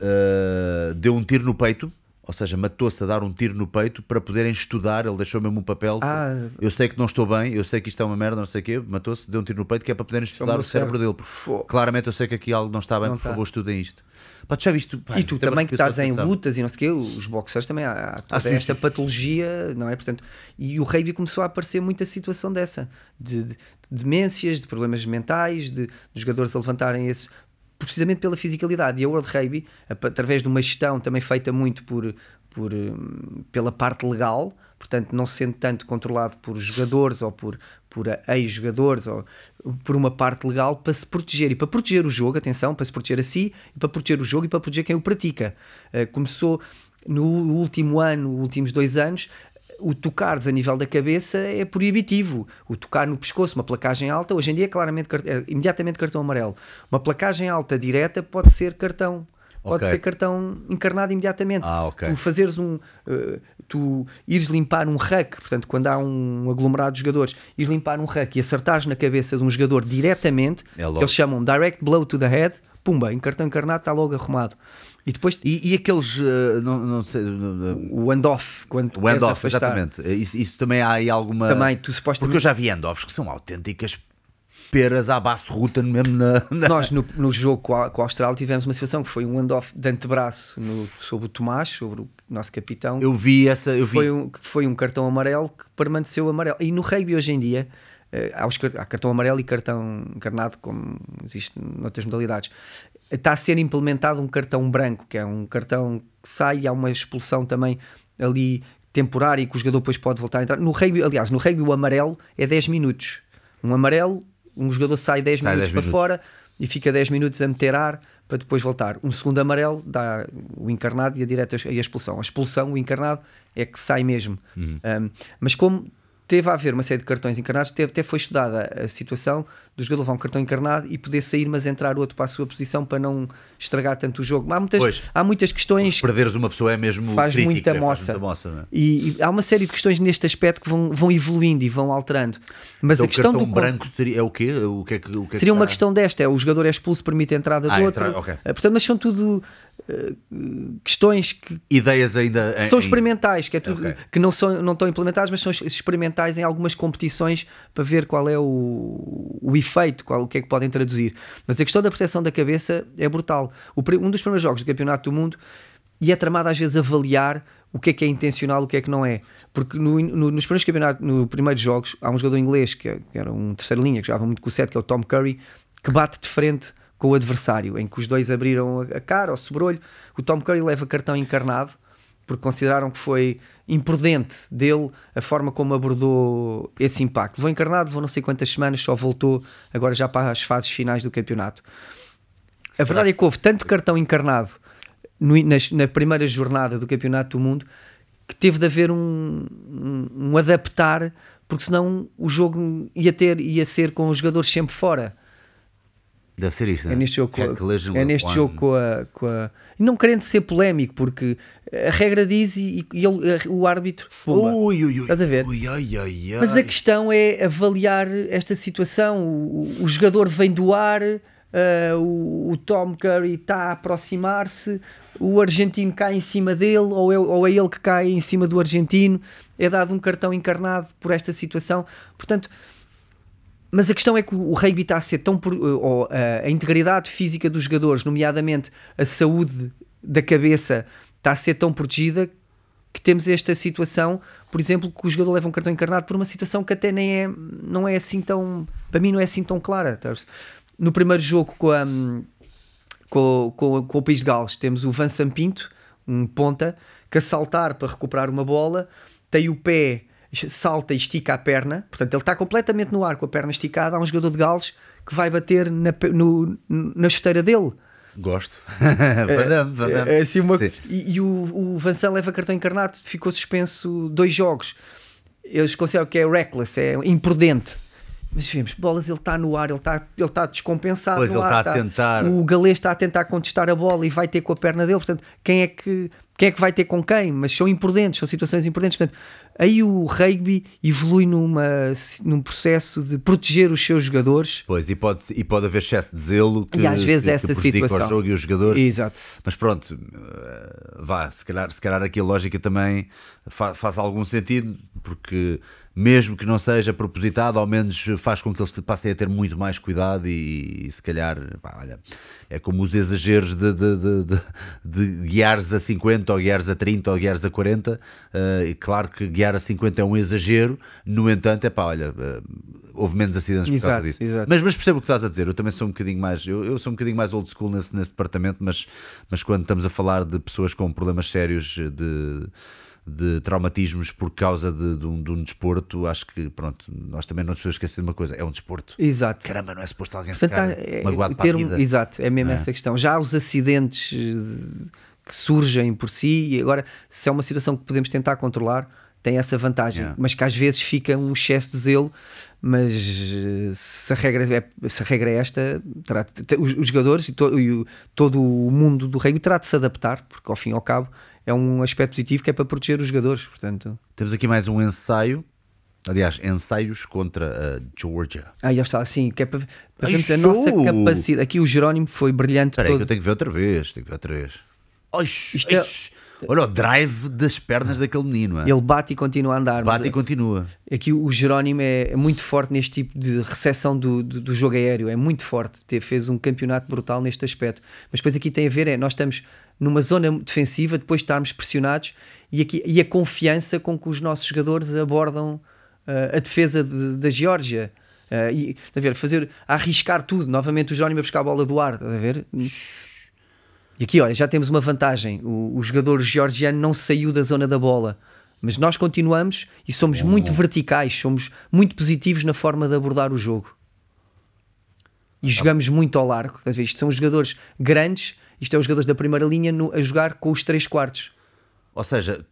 uh, deu um tiro no peito ou seja, matou-se a dar um tiro no peito para poderem estudar. Ele deixou mesmo um papel. Ah, eu sei que não estou bem, eu sei que isto é uma merda, não sei o quê. Matou-se, deu um tiro no peito que é para poderem estudar o cérebro dele. Claramente eu sei que aqui algo não está bem, não por está. favor, estudem isto. Pá, já viste, pá, e tu também que estás em lutas e não sei o quê, os boxers também há, há toda esta patologia, não é? Portanto, e o rugby começou a aparecer muita situação dessa, de, de, de demências, de problemas mentais, de, de jogadores a levantarem esse precisamente pela fisicalidade. E a World Rugby, através de uma gestão também feita muito por, por, hum, pela parte legal, portanto, não sendo tanto controlado por jogadores ou por, por ex-jogadores ou por uma parte legal para se proteger e para proteger o jogo, atenção, para se proteger a si para proteger o jogo e para proteger quem o pratica. Uh, começou no último ano, últimos dois anos, o tocares a nível da cabeça é proibitivo. O tocar no pescoço, uma placagem alta, hoje em dia é claramente é imediatamente cartão amarelo. Uma placagem alta direta pode ser cartão. Pode okay. ser cartão encarnado imediatamente. Ah, okay. Tu fazeres um. Uh, tu ires limpar um rack, portanto, quando há um aglomerado de jogadores, ires limpar um rack e acertares na cabeça de um jogador diretamente, é que eles chamam direct blow to the head, pumba, em cartão encarnado está logo arrumado. E depois e, e aqueles uh, não, não sei o handoff quando o handoff exatamente. Isso, isso, também há aí alguma também tu supostamente porque eu já vi handoffs que são autênticas peras à base ruta mesmo na, na... nós no, no jogo com a, com a Austrália tivemos uma situação que foi um handoff de antebraço no, sobre o Tomás sobre o nosso capitão. Eu vi essa eu vi. Foi um, foi um cartão amarelo que permaneceu amarelo. E no rugby hoje em dia há, os, há cartão amarelo e cartão encarnado como existe noutras modalidades está a ser implementado um cartão branco, que é um cartão que sai e há uma expulsão também ali temporária e que o jogador depois pode voltar a entrar. No rugby, aliás, no rugby o amarelo é 10 minutos. Um amarelo, um jogador sai 10 sai minutos 10 para minutos. fora e fica 10 minutos a meter ar para depois voltar. Um segundo amarelo dá o encarnado e a direta e a expulsão. A expulsão, o encarnado, é que sai mesmo. Uhum. Um, mas como teve a haver uma série de cartões encarnados, teve, até foi estudada a situação do jogador levar um cartão encarnado e poder sair, mas entrar outro para a sua posição para não estragar tanto o jogo. Há muitas, há muitas questões. Perderes uma pessoa é mesmo. Faz crítica, muita moça. Faz muita moça é? e, e, há uma série de questões neste aspecto que vão, vão evoluindo e vão alterando. Mas então, a questão do. branco seria, é o quê? O que é que, o que é seria que uma questão desta: é o jogador é expulso, permite a entrada ah, do outro. Entra, okay. Eh, portanto, mas são tudo uh, questões que. Ideias ainda. Em, são experimentais, que é tudo. Okay. que não, são, não estão implementadas, mas são experimentais em algumas competições para ver qual é o, o efeito, qual, o que é que podem traduzir. Mas a questão da proteção da cabeça é brutal. O, um dos primeiros jogos do Campeonato do Mundo e é tramado às vezes avaliar o que é que é intencional o que é que não é. Porque no, no, nos primeiros campeonatos, nos primeiros jogos, há um jogador inglês que, que era um terceira linha, que jogava muito com o set, que é o Tom Curry, que bate de frente com o adversário, em que os dois abriram a cara, o sobrolho. O Tom Curry leva cartão encarnado porque consideraram que foi imprudente dele a forma como abordou esse impacto. Vou encarnado, vou não sei quantas semanas, só voltou agora já para as fases finais do campeonato. A verdade é que houve tanto cartão encarnado no, na, na, primeira jornada do campeonato do mundo que teve de haver um, um, um adaptar, porque senão o jogo ia ter ia ser com os jogadores sempre fora. Deve ser isto, é neste jogo, com, a, é neste jogo com a, com a, Não querendo ser polémico, porque a regra diz e, e ele, o árbitro. Ui, ui, ui, Estás a ver? Ui, ai, ai, Mas a questão é avaliar esta situação. O, o jogador vem do ar, uh, o, o, Tom Curry está a aproximar-se, o argentino cai em cima dele, ou é, ou é ele que cai em cima do argentino. É dado um cartão encarnado por esta situação. Portanto Mas a questão é que o rugby está a ser tão. por- ou, a, a integridade física dos jogadores, nomeadamente a saúde da cabeça, está a ser tão protegida que temos esta situação, por exemplo, que o jogador leva um cartão encarnado por uma situação que até nem é, não é assim tão, para mim não é assim tão clara. tá? No primeiro jogo com, a, com, com, com o País de Gales temos o Van Sampinto, um ponta, que a saltar para recuperar uma bola, tem o pé, salta e estica a perna, portanto ele está completamente no ar com a perna esticada, há um jogador de Gales que vai bater na, no, na esteira dele. Gosto. É, é assim uma... E, e o, o Vansan leva cartão encarnado, ficou suspenso dois jogos. Eles consideram que é reckless, é imprudente. Mas vemos, bolas, ele está no ar, ele está ele tá descompensado. Pois, ele ar, está a tentar. O galês está a tentar contestar a bola e vai ter com a perna dele. Portanto, quem é que, quem é que vai ter com quem? Mas são imprudentes, são situações imprudentes. Portanto, aí o rugby evolui numa, num processo de proteger os seus jogadores. Pois, e pode, e pode haver excesso de zelo que, E às vezes que, essa que prejudica situação. o jogo e os jogadores. Exato. Mas pronto, eh, vá, se calhar, se calhar aqui a lógica também fa- faz algum sentido, porque mesmo que não seja propositado, ao menos faz com que eles passem a ter muito mais cuidado e, e se calhar, pá, olha, é como os exageros de, de, de, de, de guiares a 50 ou guiares a 30 ou guiares a 40. eh, e claro que guiar a 50 é um exagero, no entanto, é pá, olha, eh, houve menos acidentes por causa Exato, disso. exato. Mas, mas percebo o que estás a dizer. Eu também sou um bocadinho mais. Eu, eu sou um bocadinho mais old school nesse, nesse departamento, mas, mas quando estamos a falar de pessoas com problemas sérios de, de traumatismos por causa de, de um, de um desporto, acho que pronto, nós também não nos podemos esquecer de uma coisa: é um desporto. Exato. Caramba, não é suposto alguém Portanto, ficar é- magoado para a vida. Exato, é mesmo É. essa questão. Já os acidentes eh, que surgem por si, e agora, se é uma situação que podemos tentar controlar, tem essa vantagem, Yeah. mas que às vezes fica um excesso de zelo. Mas eh, se a regra é, se a regra é esta, terá os, os jogadores e, to- e o- todo o mundo do rugby terá de se adaptar, porque ao fim e ao cabo é um aspecto positivo que é para proteger os jogadores. Portanto, Temos aqui mais um ensaio. Aliás, ensaios contra a Georgia. aí está assim, que é para, para vermos a nossa capacidade. Aqui o Jerónimo foi brilhante. Espera aí, todo- que eu tenho que ver outra vez. Tenho que ver outra vez. Isto é- Olha o drive das pernas daquele menino. é? Ele bate e continua a andar. Bate e continua. Aqui o Jerónimo é, é muito forte neste tipo de recepção do, do, do jogo aéreo, é muito forte. Te- Fez um campeonato brutal neste aspecto. Mas depois aqui tem a ver, é nós estamos numa zona defensiva, depois de estarmos pressionados e, aqui, e a confiança com que os nossos jogadores abordam ah, a defesa de- da Geórgia. Ah, e, estás a ver, fazer, a arriscar tudo. Novamente o Jerónimo a buscar a bola do ar, estás a ver? E aqui, olha, já temos uma vantagem. O, o jogador georgiano não saiu da zona da bola. Mas nós continuamos e somos muito verticais, somos muito positivos na forma de abordar o jogo. E jogamos muito ao largo. Ver? Isto são jogadores grandes, isto é os jogadores da primeira linha no- a jogar com os três quartos. Ou seja,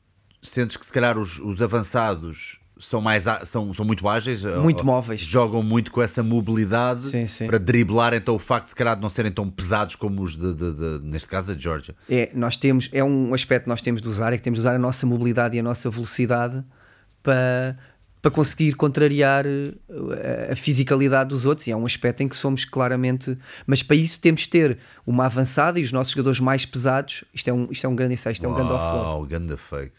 sentes que se calhar os, os avançados são, mais, são, são muito ágeis, Muito móveis. jogam muito com essa mobilidade Sim, sim. para driblar então o facto de se calhar de não serem tão pesados como os de, de- de- neste caso da Georgia. É, nós temos, é um aspecto que nós temos de usar, é que temos de usar a nossa mobilidade e a nossa velocidade para, para conseguir contrariar eh, a, fisicalidade dos outros. E é um aspecto em que somos claramente. Mas para isso temos de ter uma avançada e os nossos jogadores mais pesados. Isto é um, isto é um grande ensaio, isto é um grande offload. Uau, ganda fake.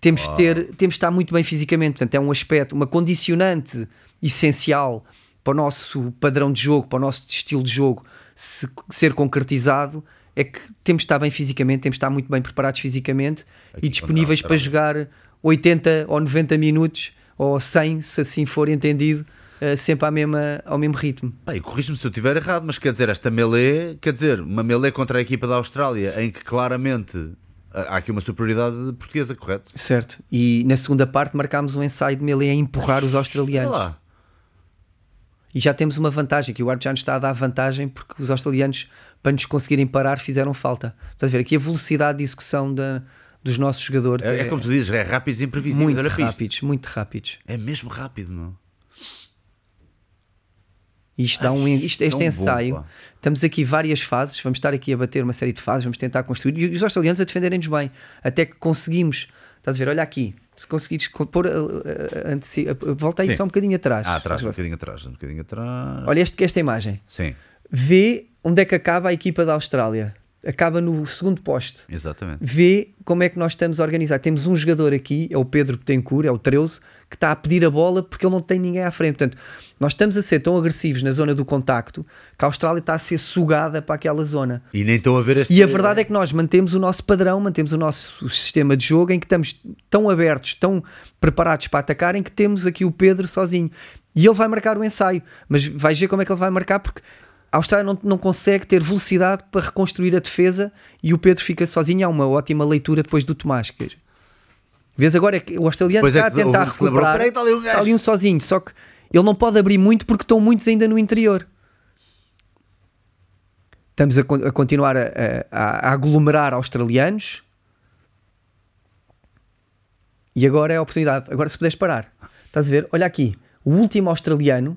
Temos de, ter, temos de estar muito bem fisicamente. Portanto, é um aspecto, uma condicionante essencial para o nosso padrão de jogo, para o nosso estilo de jogo se- ser concretizado. É que temos de estar bem fisicamente, temos de estar muito bem preparados fisicamente Aqui e disponíveis para jogar 80 ou 90 minutos ou 100, se assim for entendido, eh, sempre à mesma, ao mesmo ritmo. Pá, e corrige-me se eu estiver errado, mas quer dizer, esta melee, quer dizer, uma melee contra a equipa da Austrália em que claramente há aqui uma superioridade portuguesa, correto? Certo. E na segunda parte marcámos um ensaio de melee a empurrar os Olha australianos. lá. E já temos uma vantagem, que o árbitro já nos está a dar vantagem porque os australianos, para nos conseguirem parar, fizeram falta. Estás a ver aqui a velocidade de execução da, dos nossos jogadores É, é como tu dizes, é rápido e imprevisível. muito Olha rápidos, muito rápidos. É mesmo rápido, meu. Isto dá um, isto, este bom, ensaio, pá. estamos aqui várias fases, vamos estar aqui a bater uma série de fases, vamos tentar construir, e os australianos a defenderem-nos bem, até que conseguimos, estás a ver, olha aqui, se conseguires co- pôr, a- a- a- anteci- a- volta aí Sim. só um bocadinho atrás. Ah, atrás, um bocadinho atrás, um bocadinho atrás. Olha este, esta imagem. Sim. vê onde é que acaba a equipa da Austrália. Acaba no segundo poste. Exatamente. Vê como é que nós estamos a organizar. Temos um jogador aqui, é o Pedro Betancourt, é o 13, que está a pedir a bola porque ele não tem ninguém à frente. Portanto, nós estamos a ser tão agressivos na zona do contacto que a Austrália está a ser sugada para aquela zona. E nem estão a ver este. E a verdade é que nós mantemos o nosso padrão, mantemos o nosso sistema de jogo em que estamos tão abertos, tão preparados para atacar, em que temos aqui o Pedro sozinho. E ele vai marcar o ensaio, mas vais ver como é que ele vai marcar, porque a Austrália não, não consegue ter velocidade para reconstruir a defesa e o Pedro fica sozinho. Há uma ótima leitura depois do Tomás. Que... Vês agora é que o australiano Pois é está a que tentar recuperar. "Peraí, está ali um gajo." Está ali um sozinho, só que ele não pode abrir muito porque estão muitos ainda no interior. Estamos a, a continuar a, a- a aglomerar australianos. E agora é a oportunidade. Agora, se puderes parar, estás a ver? Olha aqui, o último australiano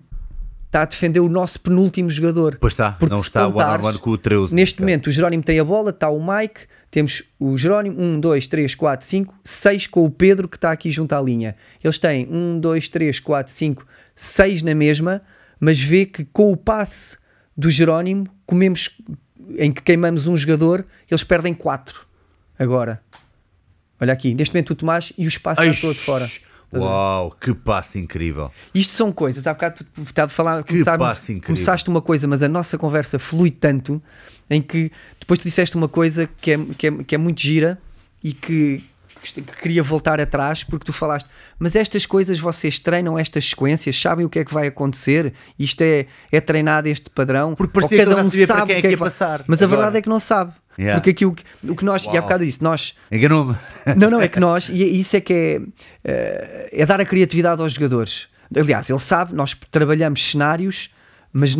está a defender o nosso penúltimo jogador. Pois está, Porque não está o contares, one-on-one com o 13. Neste momento, o Jerónimo tem a bola, está o Mike, temos o Jerónimo, 1, 2, 3, 4, 5, 6 com o Pedro que está aqui junto à linha. Eles têm 1, 2, 3, 4, 5, 6 na mesma, mas vê que com o passe do Jerónimo, comemos em que queimamos um jogador, eles perdem 4 agora. Olha aqui, neste momento o Tomás e o espaço Ai, está todo fora. Uau, que passe incrível. Isto são coisas, há bocado tu estava a falar, Que começaste uma coisa, mas a nossa conversa flui tanto em que depois tu disseste uma coisa que é, que é, que é muito gira e que, que queria voltar atrás porque tu falaste, mas estas coisas vocês treinam estas sequências, sabem o que é que vai acontecer, isto é, é treinado este padrão, Porque ou parecia que cada já um sabia para sabe quem é que ia vai- passar. Mas a Agora. verdade é que não sabe. Yeah. Porque aquilo que, o que nós, e há Uau. bocado disse, nós Enganou-me. não, não, é que nós, e isso é que é, eh, é dar a criatividade aos jogadores. Aliás, ele sabe, nós trabalhamos cenários, mas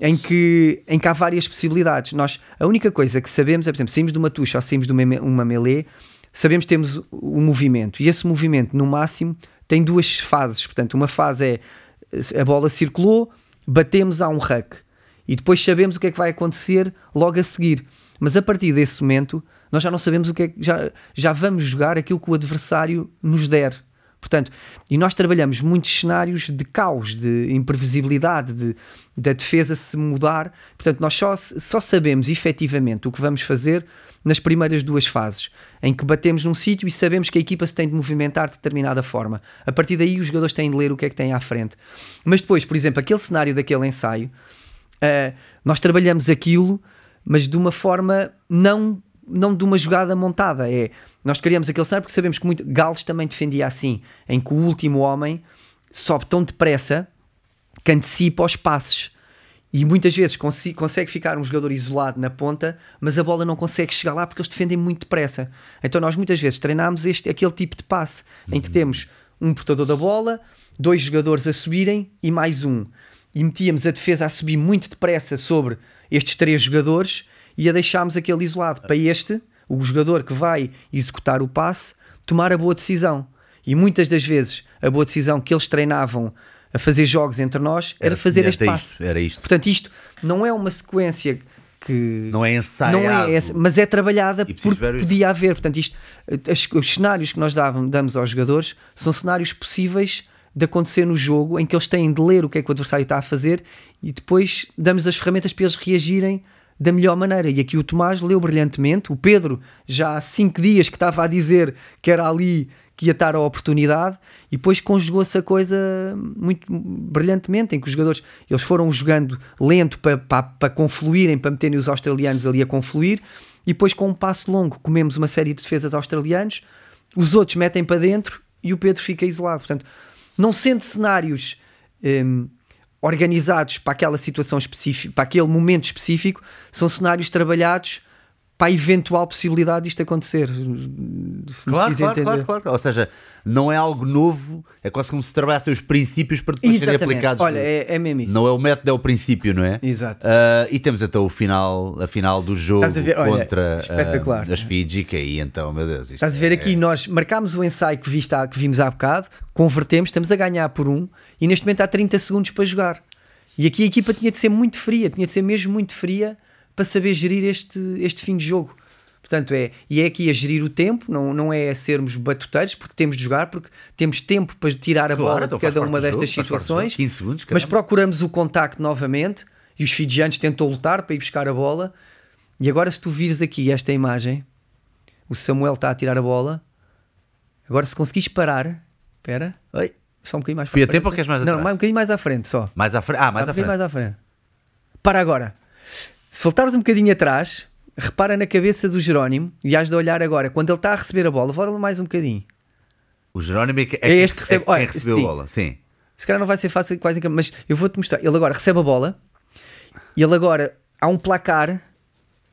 em que, em que há várias possibilidades. Nós, a única coisa que sabemos é, por exemplo, saímos de uma tucha ou saímos de uma, uma melee, sabemos que temos o movimento, e esse movimento, no máximo, tem duas fases. Portanto, uma fase é a bola circulou, batemos a um ruck, e depois sabemos o que é que vai acontecer logo a seguir. Mas a partir desse momento, nós já não sabemos o que é que já, já vamos jogar aquilo que o adversário nos der. Portanto, e nós trabalhamos muitos cenários de caos, de imprevisibilidade, de, da defesa se mudar. Portanto, nós só, só sabemos efetivamente o que vamos fazer nas primeiras duas fases, em que batemos num sítio e sabemos que a equipa se tem de movimentar de determinada forma. A partir daí, os jogadores têm de ler o que é que têm à frente. Mas depois, por exemplo, aquele cenário daquele ensaio, Uh, nós trabalhamos aquilo, mas de uma forma não, não de uma jogada montada. É, nós criamos aquele cenário porque sabemos que muito. Gales também defendia assim, em que o último homem sobe tão depressa que antecipa os passes. E muitas vezes consegue ficar um jogador isolado na ponta, mas a bola não consegue chegar lá porque eles defendem muito depressa. Então nós muitas vezes treinamos este, aquele tipo de passe, em que temos um portador da bola, dois jogadores a subirem e mais um. E metíamos a defesa a subir muito depressa sobre estes três jogadores e a deixámos aquele isolado para este, o jogador que vai executar o passe, tomar a boa decisão. E muitas das vezes a boa decisão que eles treinavam a fazer jogos entre nós era, fazer semelhante este passe. isto, Era isto. Portanto, isto não é uma sequência que. Não é ensaiado. Não é essa, mas é trabalhada porque podia haver. Portanto, isto, os cenários que nós damos aos jogadores são cenários possíveis de acontecer no jogo em que eles têm de ler o que é que o adversário está a fazer e depois damos as ferramentas para eles reagirem da melhor maneira. E aqui o Tomás leu brilhantemente. O Pedro, já há cinco dias que estava a dizer que era ali que ia estar a oportunidade e depois conjugou-se a coisa muito brilhantemente, em que os jogadores eles foram jogando lento para, para, para confluírem, para meterem os australianos ali a confluir e depois com um passo longo comemos uma série de defesas australianos, os outros metem para dentro e o Pedro fica isolado. Portanto, não sendo cenários hum, organizados para aquela situação específica, para aquele momento específico, são cenários trabalhados para a eventual possibilidade disto acontecer. Claro, claro, claro, claro. Ou seja, não é algo novo, é quase como se trabalhassem os princípios para depois serem Exatamente. aplicados. Olha, é, é mesmo isso. Não é o método, é o princípio, não é? Exato. Ah, e temos então o final, a final do jogo? Olha, contra ah, as Fiji, que aí então, meu Deus. Estás a ver é- aqui, nós marcámos o ensaio que, viste que vimos há bocado, convertemos, estamos a ganhar por um e neste momento há 30 segundos para jogar. E aqui a equipa tinha de ser muito fria, tinha de ser mesmo muito fria para saber gerir este, este fim de jogo. Portanto, é, e é aqui a gerir o tempo, não, não é a sermos batuteiros, porque temos de jogar, porque temos tempo para tirar a Claro, bola então de faz cada uma destas jogo, situações. jogo. 15 segundos, mas procuramos o contacto novamente e os fijianos tentam lutar para ir buscar a bola E agora, se tu vires aqui esta imagem, o Samuel está a tirar a bola. Agora, se conseguires parar, espera, oi, só um bocadinho mais Fui a tempo ou queres mais Não, atrás? mais um bocadinho mais à frente só. Mais à frente. Ah, mais à frente. mais à frente. Para agora. Se voltares um bocadinho atrás, repara na cabeça do Jerónimo e has de olhar agora. Quando ele está a receber a bola, volta mais um bocadinho. O Jerónimo é, que- É este que recebe- é quem olha, recebeu sim. a bola. Sim. Se calhar não vai ser fácil, quase, mas eu vou-te mostrar. Ele agora recebe a bola e ele agora há um placar,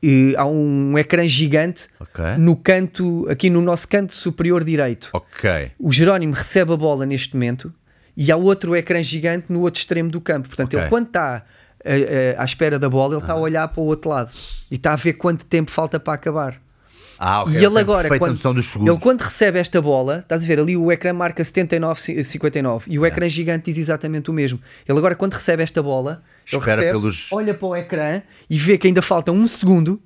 e há um ecrã gigante Ok. no canto, aqui no nosso canto superior direito. Ok. O Jerónimo recebe a bola neste momento e há outro ecrã gigante no outro extremo do campo. Portanto, Ok. ele quando está à espera da bola, ele está a olhar para o outro lado e está a ver quanto tempo falta para acabar. Ah, ok. e ele agora, quando, ele quando recebe esta bola, estás a ver ali o ecrã marca 79,59 e o É. ecrã gigante diz exatamente o mesmo. Ele agora, quando recebe esta bola, ele Espera recebe, pelos- olha para o ecrã e vê que ainda falta um segundo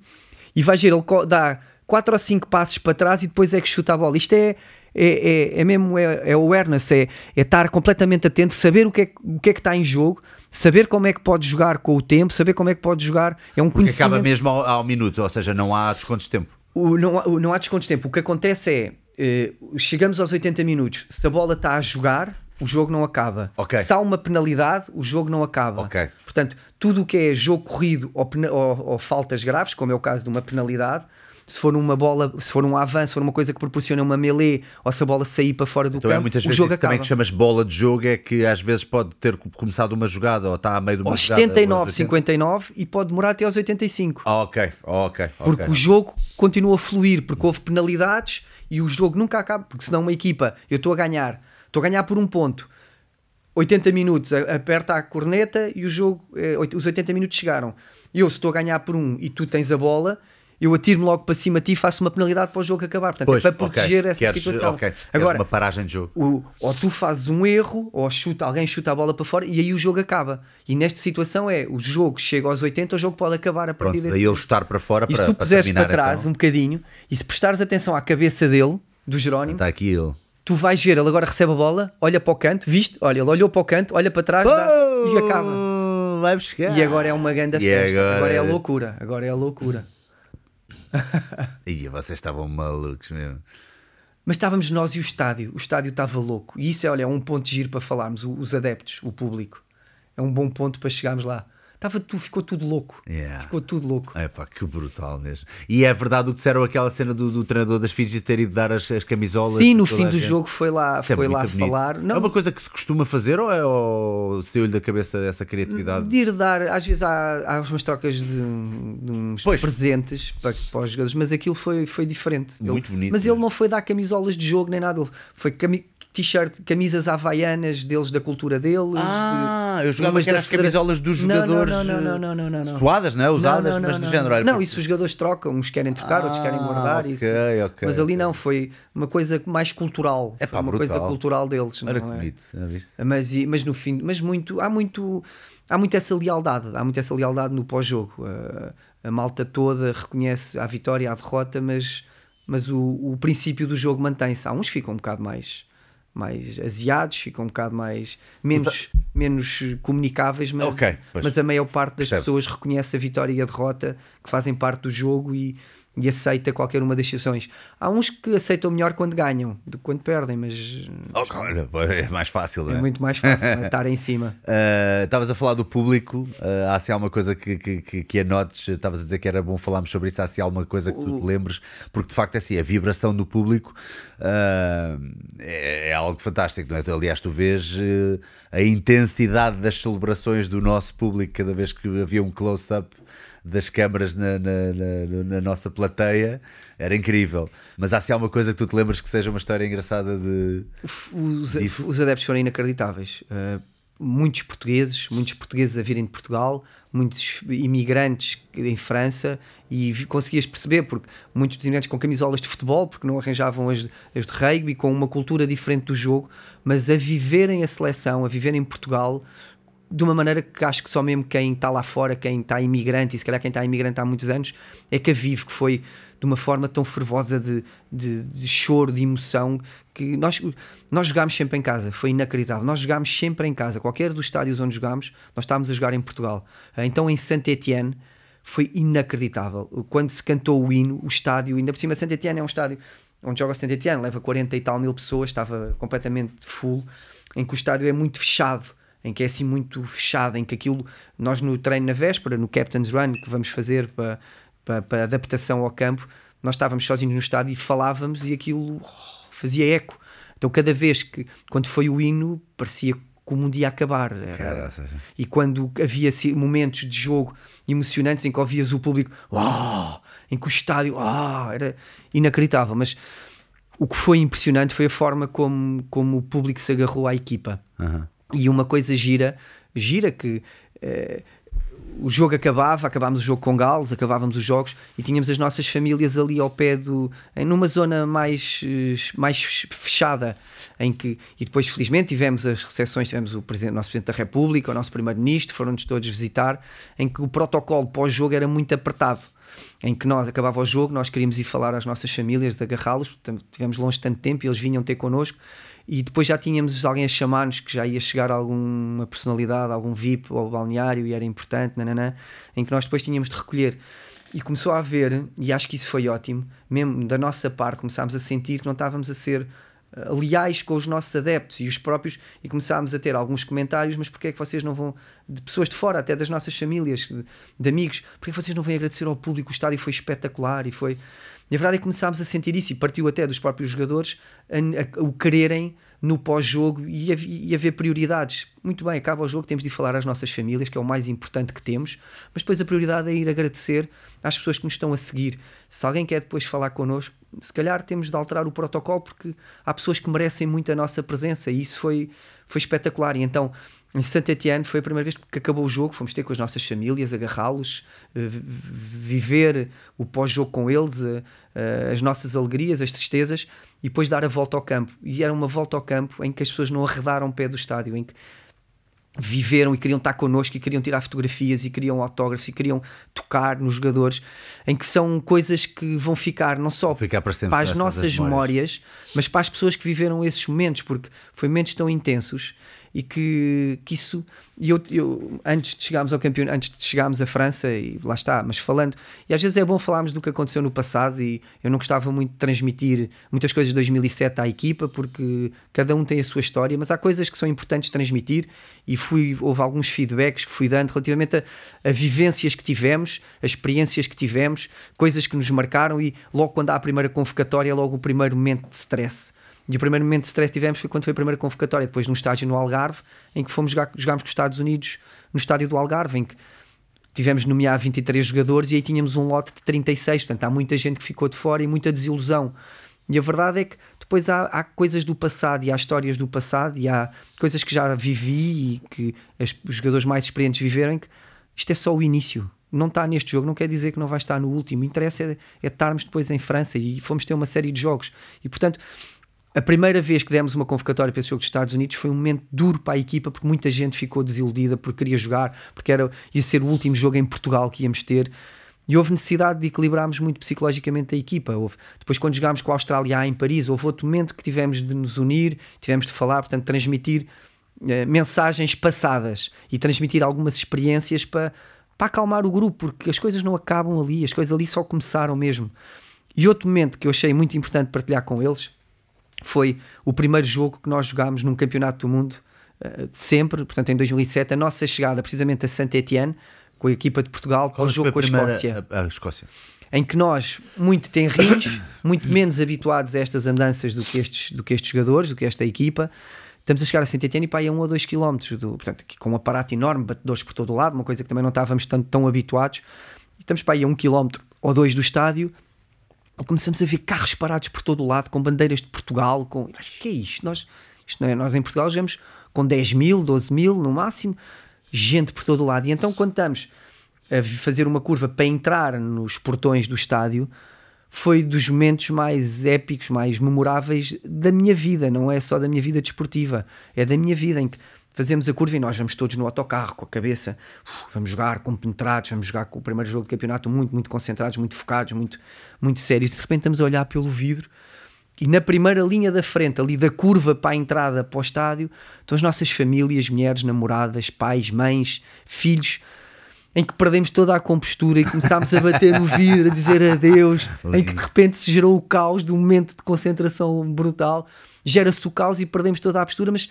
e vai ver, ele dá 4 ou 5 passos para trás e depois é que chuta a bola. Isto é. É, é, é mesmo é, é awareness, é, é estar completamente atento, saber o que, é, o que é que está em jogo, saber como é que pode jogar com o tempo, saber como é que pode jogar. É um Porque conhecimento. acaba mesmo ao, ao minuto, ou seja, não há descontos de tempo. O- não, há- não há descontos de tempo. O que acontece é, eh, chegamos aos 80 minutos, se a bola está a jogar, o jogo não acaba. Ok. Se há uma penalidade, o jogo não acaba. Ok. Portanto, tudo o que é jogo corrido ou, ou- ou faltas graves, como é o caso de uma penalidade, se for uma bola, se for um avanço, se for uma coisa que proporciona uma melee, ou se a bola sair para fora do Então é campo, muitas o vezes jogo isso também acaba. que chamas bola de jogo, é que às vezes pode ter começado uma jogada ou está a meio de uma Aos jogada. 79, aos 80. 59 e pode demorar até aos 85. Ah, ok, ok. Porque o jogo continua a fluir, porque houve penalidades e o jogo nunca acaba. Porque senão uma equipa, eu estou a ganhar, estou a ganhar por um ponto, 80 minutos, aperta a corneta e o jogo, eh, os 80 minutos chegaram. Eu, se estou a ganhar por um e tu tens a bola, eu atiro-me logo para cima de ti e faço uma penalidade para o jogo acabar. Portanto, Pois, é para proteger essa Queres- situação. ok, queres Agora, uma paragem de jogo. o- ou tu fazes um erro, ou chuta, alguém chuta a bola para fora e aí o jogo acaba. E nesta situação é, o jogo chega aos 80, o jogo pode acabar a partir Pronto, desse daí ele chutar para fora e para, se tu para puseres terminar para trás então. um bocadinho e se prestares atenção à cabeça dele, do Jerónimo, Está aqui ele. tu vais ver, ele agora recebe a bola, olha para o canto, viste? Olha, ele olhou para o canto, olha para trás dá, e acaba. Vai buscar. E agora é uma grande E festa. Agora... agora- é a loucura. Agora é a loucura. Ih, vocês estavam malucos mesmo. Mas estávamos nós e o estádio. O estádio estava louco. E isso é, olha, um ponto de giro para falarmos. Os adeptos, o público. É um bom ponto para chegarmos lá. Estava tu, ficou tudo louco. Yeah. Ficou tudo louco. É pá, que brutal mesmo. E é verdade o que disseram aquela cena do, do treinador das Fiji ter ido dar as, as camisolas. Sim, no fim do jogo foi lá, Isso é foi lá bonito. falar. É uma coisa que se costuma fazer ou, é, ou saiu-lhe da cabeça essa criatividade? de ir dar, às vezes há, há umas trocas de, de uns Pois. presentes para, para os jogadores, mas aquilo foi, foi diferente. Ele- Muito bonito Mas ele não foi dar camisolas de jogo nem nada, ele foi cami- t-shirt, camisas havaianas deles, da cultura deles. Ah, de- eu jogava que da as camisolas dos jogadores. Não, não, não, não, não, não. Suadas, não é? Usadas, Não, não, mas não. género. era Não, porque- isso os jogadores trocam, uns querem trocar, outros querem Ah, guardar. ok, isso. ok, Mas ali ok. não, foi uma coisa mais cultural. É pá, uma coisa brutal. cultural deles. Olha não é? Mas, mas no fim, mas muito, há muito, há muito essa lealdade, há muito essa lealdade no pós-jogo. Uh, a malta toda reconhece a vitória, a derrota, mas, mas o, o princípio do jogo mantém-se. Há uns que ficam um bocado mais, mais aziados, ficam um bocado mais menos, menos comunicáveis, mas, Ok, pois. mas a maior parte das Percebo. pessoas reconhece a vitória e a derrota que fazem parte do jogo e, e aceita qualquer uma das situações. Há uns que aceitam melhor quando ganham do que quando perdem, mas Oh, olha, é mais fácil, é é? muito mais fácil é? estar em cima. Uh, Estavas a falar do público, uh, há se alguma coisa que, que, que, que anotes, estavas a dizer que era bom falarmos sobre isso, há se alguma coisa que tu te lembres, porque de facto é assim, a vibração do público uh, é, é algo fantástico, não é? Tu, aliás, tu vês uh, a intensidade das celebrações do nosso público cada vez que havia um close-up das câmaras na, na, na- na nossa plateia, era incrível. Mas há se alguma coisa que tu te lembres que seja uma história engraçada de. Os, Disso. os adeptos foram inacreditáveis. Uh, muitos portugueses, muitos portugueses a virem de Portugal, muitos imigrantes em França, e vi- conseguias perceber, porque muitos dos imigrantes com camisolas de futebol, porque não arranjavam as, as de rugby, com uma cultura diferente do jogo, mas a viverem a seleção, a viverem em Portugal, de uma maneira que acho que só mesmo quem está lá fora, quem está imigrante, e se calhar quem está imigrante há muitos anos, é que a vive, que foi de uma forma tão fervosa de, de, de choro, de emoção, que nós, nós jogámos sempre em casa, foi inacreditável. Nós jogámos sempre em casa, qualquer dos estádios onde jogámos, nós estávamos a jogar em Portugal. Então em Saint Etienne foi inacreditável. Quando se cantou o hino, o estádio, ainda por cima, Saint Etienne é um estádio onde joga Saint Etienne, leva 40 e tal mil pessoas, estava completamente full, em que o estádio é muito fechado, em que é assim muito fechado, em que aquilo, nós no treino na véspera, no Captain's Run, que vamos fazer para, para, para adaptação ao campo, nós estávamos sozinhos no estádio e falávamos e aquilo oh, fazia eco. Então cada vez que, quando foi o hino, parecia como um dia acabar. Era... E quando havia momentos de jogo emocionantes em que ouvias o público, oh! em que o estádio oh! era inacreditável. Mas o que foi impressionante foi a forma como, como o público se agarrou à equipa. Uhum. E uma coisa gira, gira que. Eh, o jogo acabava, acabámos o jogo com Gales, acabávamos os jogos e tínhamos as nossas famílias ali ao pé do. numa zona mais, mais fechada. Em que, e depois, felizmente, tivemos as recepções, tivemos o, presidente, o nosso Presidente da República, o nosso Primeiro-Ministro, foram-nos todos visitar, em que o protocolo pós-jogo era muito apertado em que nós acabava o jogo, nós queríamos ir falar às nossas famílias, agarrá-los, tivemos longe tanto tempo e eles vinham ter connosco e depois já tínhamos alguém a chamar-nos que já ia chegar alguma personalidade, algum VIP ao balneário e era importante, nananã, em que nós depois tínhamos de recolher. E começou a haver, e acho que isso foi ótimo, mesmo da nossa parte, começámos a sentir que não estávamos a ser eh, leais com os nossos adeptos e os próprios, e começámos a ter alguns comentários, mas porque é que vocês não vão, de pessoas de fora, até das nossas famílias, de, de amigos, porque é que vocês não vêm agradecer ao público? O estádio foi espetacular e foi. E a verdade é começámos a sentir isso e partiu até dos próprios jogadores a, a, a o quererem no pós-jogo e, e haver prioridades. Muito bem, acaba o jogo, temos de falar às nossas famílias, que é o mais importante que temos, mas depois a prioridade é ir agradecer às pessoas que nos estão a seguir. Se alguém quer depois falar connosco, se calhar temos de alterar o protocolo porque há pessoas que merecem muito a nossa presença e isso foi, foi espetacular. E então em Saint Etienne foi a primeira vez que acabou o jogo, fomos ter com as nossas famílias, agarrá-los, eh, viver o pós-jogo com eles, eh, eh, as nossas alegrias, as tristezas, e depois dar a volta ao campo. E era uma volta ao campo em que as pessoas não arredaram o pé do estádio, em que viveram e queriam estar connosco e queriam tirar fotografias e queriam autógrafos e queriam tocar nos jogadores, em que são coisas que vão ficar não só ficar para, para as nossas memórias, mas para as pessoas que viveram esses momentos, porque foi momentos tão intensos e que, que isso e eu, eu, antes de chegarmos ao campeonato, antes de chegarmos à França e lá está, mas falando, e às vezes é bom falarmos do que aconteceu no passado e eu não gostava muito de transmitir muitas coisas de 2007 à equipa porque cada um tem a sua história, mas há coisas que são importantes transmitir e fui, houve alguns feedbacks que fui dando relativamente a, a vivências que tivemos, as experiências que tivemos, coisas que nos marcaram e logo quando há a primeira convocatória é logo o primeiro momento de stress e o primeiro momento de stress que tivemos foi quando foi a primeira convocatória, depois num estádio no Algarve, em que fomos jogar, jogámos com os Estados Unidos no estádio do Algarve, em que tivemos nomear 23 jogadores e aí tínhamos um lote de 36, portanto há muita gente que ficou de fora e muita desilusão. E a verdade é que depois há, há coisas do passado e há histórias do passado e há coisas que já vivi e que as, os jogadores mais experientes viveram, que isto é só o início. Não está neste jogo, não quer dizer que não vai estar no último. O interesse é, é estarmos depois em França e fomos ter uma série de jogos. E portanto, a primeira vez que demos uma convocatória para esse jogo dos Estados Unidos foi um momento duro para a equipa porque muita gente ficou desiludida porque queria jogar, porque era, ia ser o último jogo em Portugal que íamos ter. E houve necessidade de equilibrarmos muito psicologicamente a equipa. Houve, depois, quando jogámos com a Austrália em Paris, houve outro momento que tivemos de nos unir, tivemos de falar, portanto, transmitir eh, mensagens passadas e transmitir algumas experiências para, para acalmar o grupo, porque as coisas não acabam ali, as coisas ali só começaram mesmo. E outro momento que eu achei muito importante partilhar com eles foi o primeiro jogo que nós jogámos num campeonato do mundo uh, de sempre, portanto em 2007, a nossa chegada precisamente a Saint-Étienne, com a equipa de Portugal, para o jogo com a Escócia. A, a Escócia. Em que nós, muito tenrinhos, muito menos habituados a estas andanças do que estes, do que estes jogadores, do que esta equipa, estamos a chegar a Saint-Étienne e para aí a um ou dois quilómetros, do, portanto, aqui com um aparato enorme, batedores por todo o lado, uma coisa que também não estávamos tanto, tão habituados. Estamos para aí a um quilómetro ou dois do estádio começamos a ver carros parados por todo o lado, com bandeiras de Portugal, com. O que é isto? Nós, isto não é? Nós em Portugal jogamos com 10 mil, 12 mil no máximo, gente por todo o lado. E então, quando estamos a fazer uma curva para entrar nos portões do estádio, foi dos momentos mais épicos, mais memoráveis da minha vida, não é só da minha vida desportiva, é da minha vida em que fazemos a curva e nós vamos todos no autocarro com a cabeça, vamos jogar compenetrados, vamos jogar com o primeiro jogo de campeonato muito, muito concentrados, muito focados, muito, muito sérios. De repente estamos a olhar pelo vidro e na primeira linha da frente, ali da curva para a entrada para o estádio, estão as nossas famílias, mulheres, namoradas, pais, mães, filhos. em que perdemos toda a compostura e começámos a bater no vidro, a dizer adeus, em que de repente se gerou o caos de um momento de concentração brutal, gera-se o caos e perdemos toda a postura, mas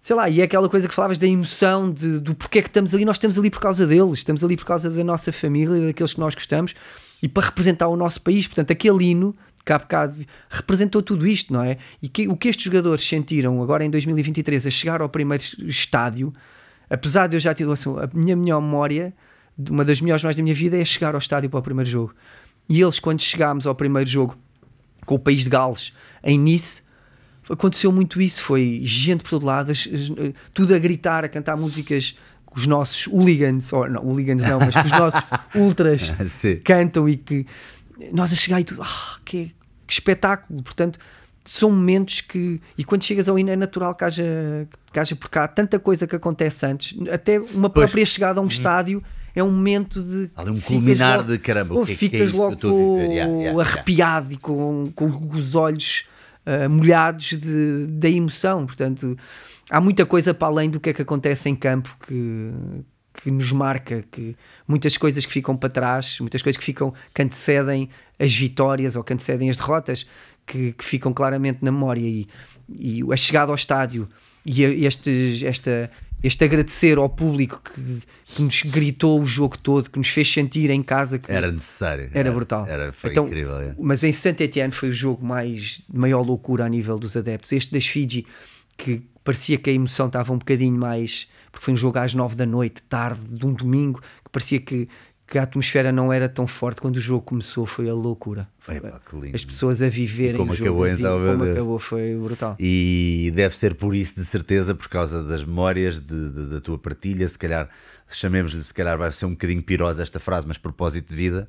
sei lá, e é aquela coisa que falavas da emoção, de, do porquê é que estamos ali, nós estamos ali por causa deles, estamos ali por causa da nossa família, daqueles que nós gostamos, e para representar o nosso país, portanto, aquele hino que há bocado representou tudo isto, não é? E que, o que estes jogadores sentiram agora em 2023 a chegar ao primeiro estádio, apesar de eu já ter assim, a minha melhor memória, uma das melhores mais da minha vida é chegar ao estádio para o primeiro jogo. E eles, quando chegámos ao primeiro jogo com o país de Gales, em Nice, aconteceu muito isso. Foi gente por todo lado, tudo a gritar, a cantar músicas que os nossos hooligans, ou não, hooligans não, mas que os nossos ultras cantam e que nós a chegar e tudo, ah, que, que espetáculo! Portanto, são momentos que. E quando chegas ao hino é natural que haja, que haja por cá tanta coisa que acontece antes, até uma pois. própria chegada a um uhum. estádio é um momento de. Ali um culminar logo, de caramba, o que é, que é logo yeah, yeah, arrepiado yeah. e com, com os olhos uh, molhados de, da emoção. Portanto, há muita coisa para além do que é que acontece em campo que, que nos marca, que muitas coisas que ficam para trás, muitas coisas que ficam que antecedem as vitórias ou que antecedem as derrotas, que, que ficam claramente na memória e, e a chegada ao estádio e este, esta este agradecer ao público que, que, nos gritou o jogo todo, que nos fez sentir em casa que era necessário, era, era brutal. Era, foi então, incrível. É. Mas em Saint Etienne foi o jogo mais de maior loucura a nível dos adeptos. Este das Fiji, que parecia que a emoção estava um bocadinho mais. Porque foi um jogo às nove da noite, tarde, de um domingo, que parecia que que a atmosfera não era tão forte quando o jogo começou, foi a loucura. As pessoas a viverem como o jogo, acabou, então, como Deus. acabou foi brutal. E deve ser por isso, de certeza, por causa das memórias de, de, da tua partilha, se calhar, chamemos-lhe, se calhar vai ser um bocadinho pirosa esta frase, mas propósito de vida.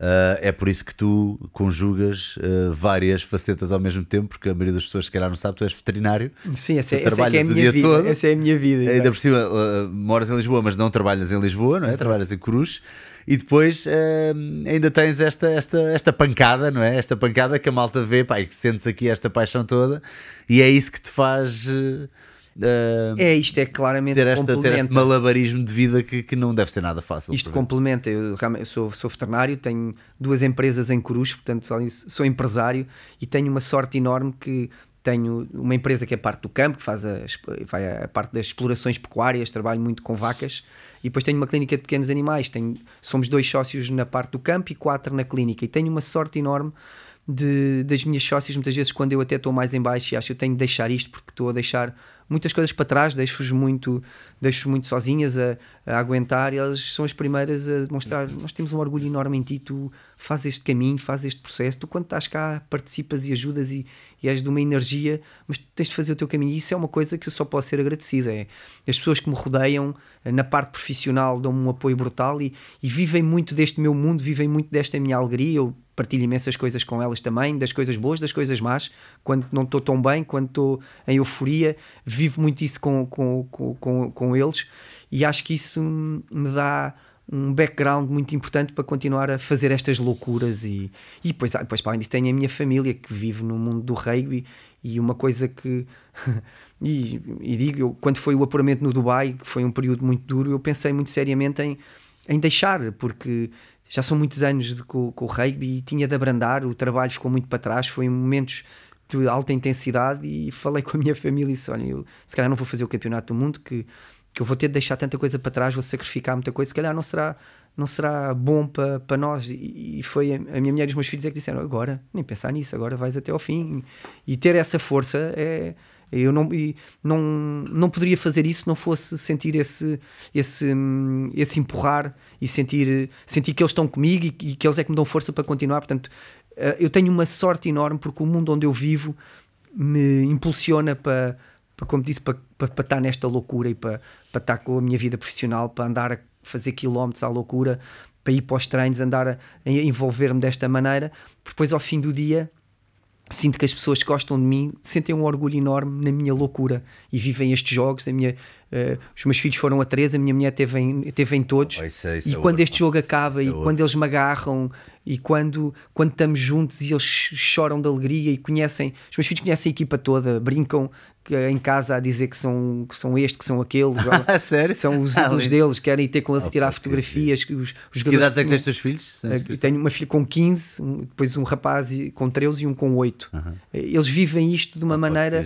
Uh, é por isso que tu conjugas uh, várias facetas ao mesmo tempo, porque a maioria das pessoas, se calhar, não sabe, tu és veterinário. Sim, essa, é, essa é, é a minha vida. Todo. Essa é a minha vida. Ainda por cima, uh, moras em Lisboa, mas não trabalhas em Lisboa, não é? Trabalhas em Cruz e depois uh, ainda tens esta, esta, esta pancada, não é? Esta pancada que a malta vê, pá, e que sentes aqui esta paixão toda, e é isso que te faz. Uh, é, isto é claramente ter, esta, ter este malabarismo de vida que, que não deve ser nada fácil. Isto complementa. Eu, eu sou, sou veterinário, tenho duas empresas em Cruz, portanto sou empresário e tenho uma sorte enorme que tenho uma empresa que é parte do campo, que faz a, vai a parte das explorações pecuárias, trabalho muito com vacas, e depois tenho uma clínica de pequenos animais. Tenho, somos dois sócios na parte do campo e quatro na clínica, e tenho uma sorte enorme de, das minhas sócias, muitas vezes quando eu até estou mais em baixo e acho que eu tenho de deixar isto porque estou a deixar muitas coisas para trás, deixo-os muito, deixo muito sozinhas a, a, aguentar e elas são as primeiras a demonstrar nós temos um orgulho enorme em ti, tu fazes este caminho, fazes este processo, tu quando estás cá participas e ajudas e, e és de uma energia, mas tu tens de fazer o teu caminho. E isso é uma coisa que eu só posso ser agradecido, é as pessoas que me rodeiam na parte profissional dão-me um apoio brutal e, e vivem muito deste meu mundo, vivem muito desta minha alegria, eu partilho imensas coisas com elas também, das coisas boas, das coisas más, quando não estou tão bem, quando estou em euforia, vivo muito isso com, com, com, com, eles. E acho que isso me dá um background muito importante para continuar a fazer estas loucuras e, e depois, depois para além disso tenho a minha família que vive no mundo do rugby e uma coisa que e, e digo, eu, quando foi o apuramento no Dubai, que foi um período muito duro, eu pensei muito seriamente em, em deixar, porque já são muitos anos de, com, com o rugby e tinha de abrandar, o trabalho ficou muito para trás, foi em momentos de alta intensidade e falei com a minha família e disse, olha, eu se calhar não vou fazer o campeonato do mundo que, que eu vou ter de deixar tanta coisa para trás, vou sacrificar muita coisa, se calhar não será não será bom para, para nós e, foi a, a, minha mulher e os meus filhos é que disseram agora, nem pensar nisso, agora vais até ao fim e, e ter essa força é eu não, não, não poderia fazer isso se não fosse sentir esse, esse, esse empurrar e sentir, sentir que eles estão comigo e, e que eles é que me dão força para continuar. Portanto, eh, eu tenho uma sorte enorme porque o mundo onde eu vivo me impulsiona para como disse, para, para, para estar nesta loucura e para, para estar com a minha vida profissional, para andar a fazer quilómetros à loucura, para ir para os treinos, andar a, a envolver-me desta maneira. Depois, ao fim do dia, sinto que as pessoas que gostam de mim sentem um orgulho enorme na minha loucura e vivem estes jogos. A minha, uh, os meus filhos foram a três, a minha mulher teve em, teve em todos. Oh, isso é, isso e é quando outro. este jogo acaba isso e é quando eles me agarram e quando, quando estamos juntos e eles choram de alegria e conhecem, os meus filhos conhecem a equipa toda, brincam em casa a dizer que são, que são este, que são aquele. Sério? São os ídolos deles, querem ir ter com eles a tirar fotografias. Que os, os que idades é que tens teus filhos? Tenho uma filha com 15, depois um rapaz com 13 e um com 8. Eles vivem isto de uma maneira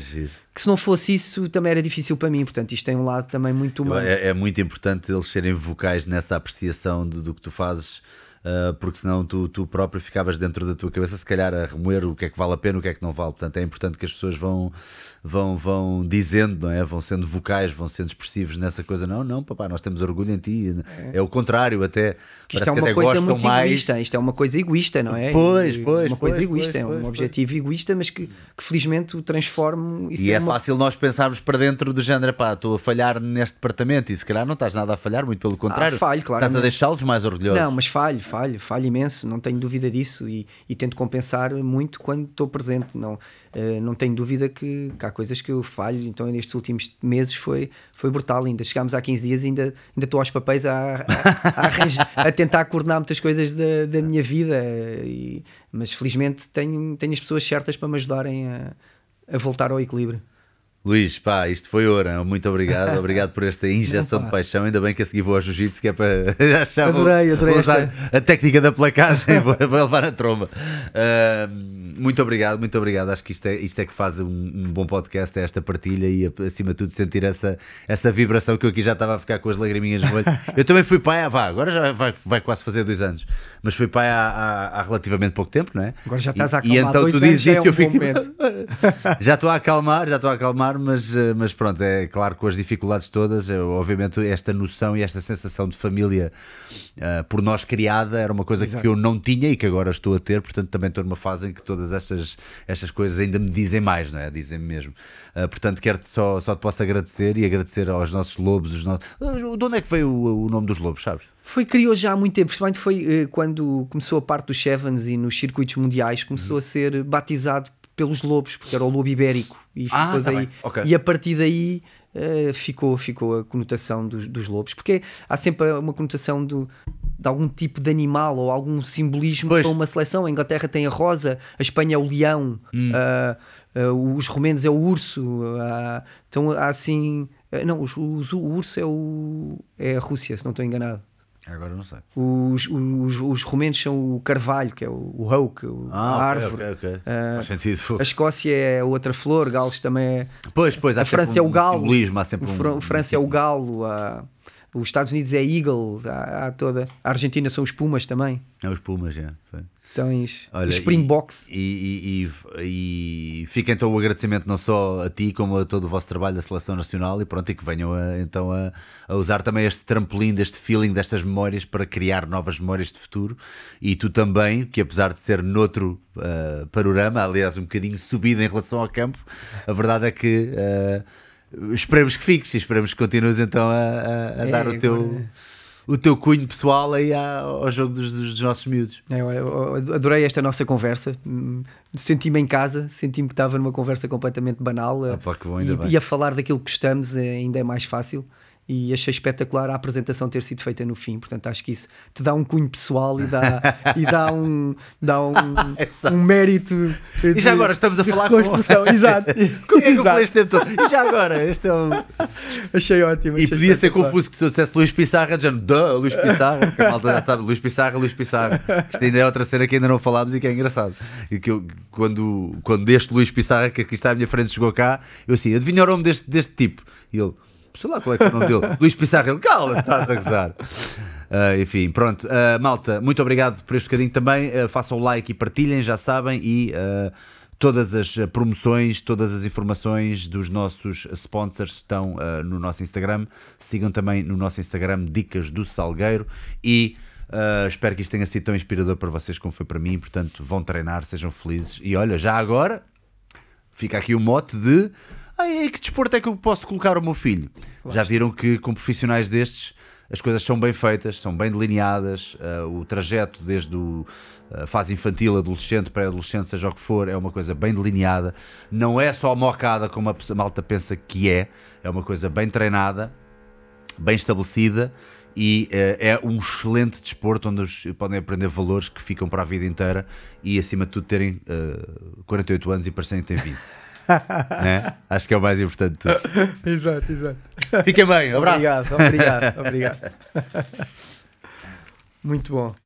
que se não fosse isso também era difícil para mim. Portanto, isto tem um lado também muito humano. É, é muito importante eles serem vocais nessa apreciação do, do que tu fazes uh, porque senão tu, tu próprio ficavas dentro da tua cabeça, se calhar a remoer o que é que vale a pena, o que é que não vale. Portanto, é importante que as pessoas vão, vão, vão dizendo, não é? Vão sendo vocais, vão sendo expressivos nessa coisa. Não, não, papá, nós temos orgulho em ti. É, é o contrário, até. Que isto é uma coisa muito mais... egoísta. Isto é uma coisa egoísta, não é? Pois, pois. Uma coisa pois, egoísta, pois, é um pois, objetivo pois. egoísta, mas que, que felizmente o transforma. E é, é uma... fácil nós pensarmos para dentro do género, pá, estou a falhar neste departamento e se calhar não estás nada a falhar, muito pelo contrário. Ah, falho, claro. Estás a deixá-los mais orgulhosos. Não, mas falho, falho, falho imenso, não tenho dúvida disso e, e tento compensar muito quando estou presente. Não, uh, não tenho dúvida que, que há coisas que eu falho então nestes últimos meses foi, foi brutal. Ainda chegámos há 15 dias ainda, ainda estou aos papéis a, a, a, a tentar coordenar muitas coisas da, da minha vida. E, mas felizmente tenho, tenho as pessoas certas para me ajudarem a, a voltar ao equilíbrio. Luís, pá, isto foi ouro. Muito obrigado. Obrigado por esta injeção Não, de paixão. Ainda bem que a seguir vou ao jiu-jitsu, que é para. adorei, adorei. Vou usar esta... a técnica da placagem, vou, vou levar a tromba. Uh, muito obrigado, muito obrigado. Acho que isto é, isto é que faz um, um, bom podcast, é esta partilha e acima de tudo sentir essa, essa vibração que eu aqui já estava a ficar com as lagriminhas no olho. Eu também fui pai, há, vá, agora já vai, vai quase fazer dois anos, mas fui pai há, há, há relativamente pouco tempo, não é? Agora já estás a acalmar. E então tu dizes isso e é um eu fico. já estou a acalmar, já estou a acalmar, mas, eh, mas pronto, é claro com as dificuldades todas, eu, obviamente esta noção e esta sensação de família uh, por nós criada era uma coisa Exato. que eu não tinha e que agora estou a ter, portanto também estou numa fase em que todas estas, estas coisas ainda me dizem mais, não é? Dizem-me mesmo. Uh, portanto, quero -te só, só te posso agradecer e agradecer aos nossos lobos. Os nossos... Uh, de onde é que veio o, o nome dos lobos, sabes? Foi, criou já há muito tempo, principalmente foi quando começou a parte dos Sevens e nos circuitos mundiais, começou uhum. a ser batizado pelos lobos, porque era o lobo ibérico. E, ah, tá daí, okay. e a partir daí uh, ficou, ficou a conotação dos, dos, lobos, porque há sempre uma conotação do, de algum tipo de animal ou algum simbolismo pois. para uma seleção. A Inglaterra tem a rosa, a Espanha é o leão, hum. uh, uh, os romenos é o urso. então há assim. não, os, os, o urso é, o, é a Rússia, se não estou enganado. Agora não sei. Os, os, os romenos são o carvalho, que é o, o oak, ah, a árvore. Okay, okay. Uh, Faz sentido. A Escócia é outra flor, Gales também é. Pois, pois, a França é o galo. Simbolismo, há sempre o, um, França um... é o galo. A, os Estados Unidos é Eagle, há, há, toda. A Argentina são os Pumas também. É os Pumas, já. Tens Olha, os Springboks. E, e, e, e, fica então o agradecimento não só a ti, como a todo o vosso trabalho da Seleção Nacional e pronto, e que venham a, então a, a usar também este trampolim, deste feeling, destas memórias para criar novas memórias de futuro. E tu também, que apesar de ser noutro uh, panorama, aliás, um bocadinho subido em relação ao campo, a verdade é que. Uh, esperemos que fiques, esperemos que continues então a, a, a é, dar o teu, agora... o teu cunho pessoal aí ao jogo dos, dos nossos miúdos. É, eu, eu adorei esta nossa conversa, senti-me em casa, senti-me que estava numa conversa completamente banal Opa, bom, e, e, a falar daquilo que gostamos é, ainda é mais fácil e achei espetacular a apresentação ter sido feita no fim. Portanto, acho que isso te dá um cunho pessoal e dá, e dá, um, dá um, um mérito. De, e já agora estamos a falar com. Exato. Como é que eu falei este tempo todo? E já agora? Este é um... Achei ótimo. Achei e podia ser confuso que se eu dissesse Luís Pissarra, dizendo, duh, Luís Pissarra, que a malta já sabe, Luís Pissarra, Luís Pissarra. Isto ainda é outra cena que ainda não falámos e que é engraçado. E que eu, quando, quando este Luís Pissarra, que aqui está à minha frente, chegou cá, eu assim, adivinha o nome deste, deste tipo? E ele sei lá qual é, é o nome dele, Luís Pissarro, ele, cala, estás a gozar. Uh, enfim, pronto. Uh, malta, muito obrigado por este bocadinho também. Uh, façam like e partilhem, já sabem. E todas as promoções, todas as informações dos nossos sponsors estão no nosso Instagram. Sigam também no nosso Instagram Dicas do Salgueiro. E espero que isto tenha sido tão inspirador para vocês como foi para mim. Portanto, vão treinar, sejam felizes. E olha, já agora fica aqui o mote de ah, e que desporto é que eu posso colocar o meu filho? Já viram que com profissionais destes as coisas são bem feitas, são bem delineadas, uh, o trajeto desde a uh, fase infantil, adolescente, pré-adolescente, seja o que for, é uma coisa bem delineada. Não é só mocada como a malta pensa que é, é uma coisa bem treinada, bem estabelecida e uh, é um excelente desporto onde os, podem aprender valores que ficam para a vida inteira e acima de tudo terem uh, eh, 48 anos e parecerem ter 20. né? Acho que é o mais importante de tudo. exato, exato. Fiquem bem, um abraço. Obrigado, obrigado, obrigado. Muito bom.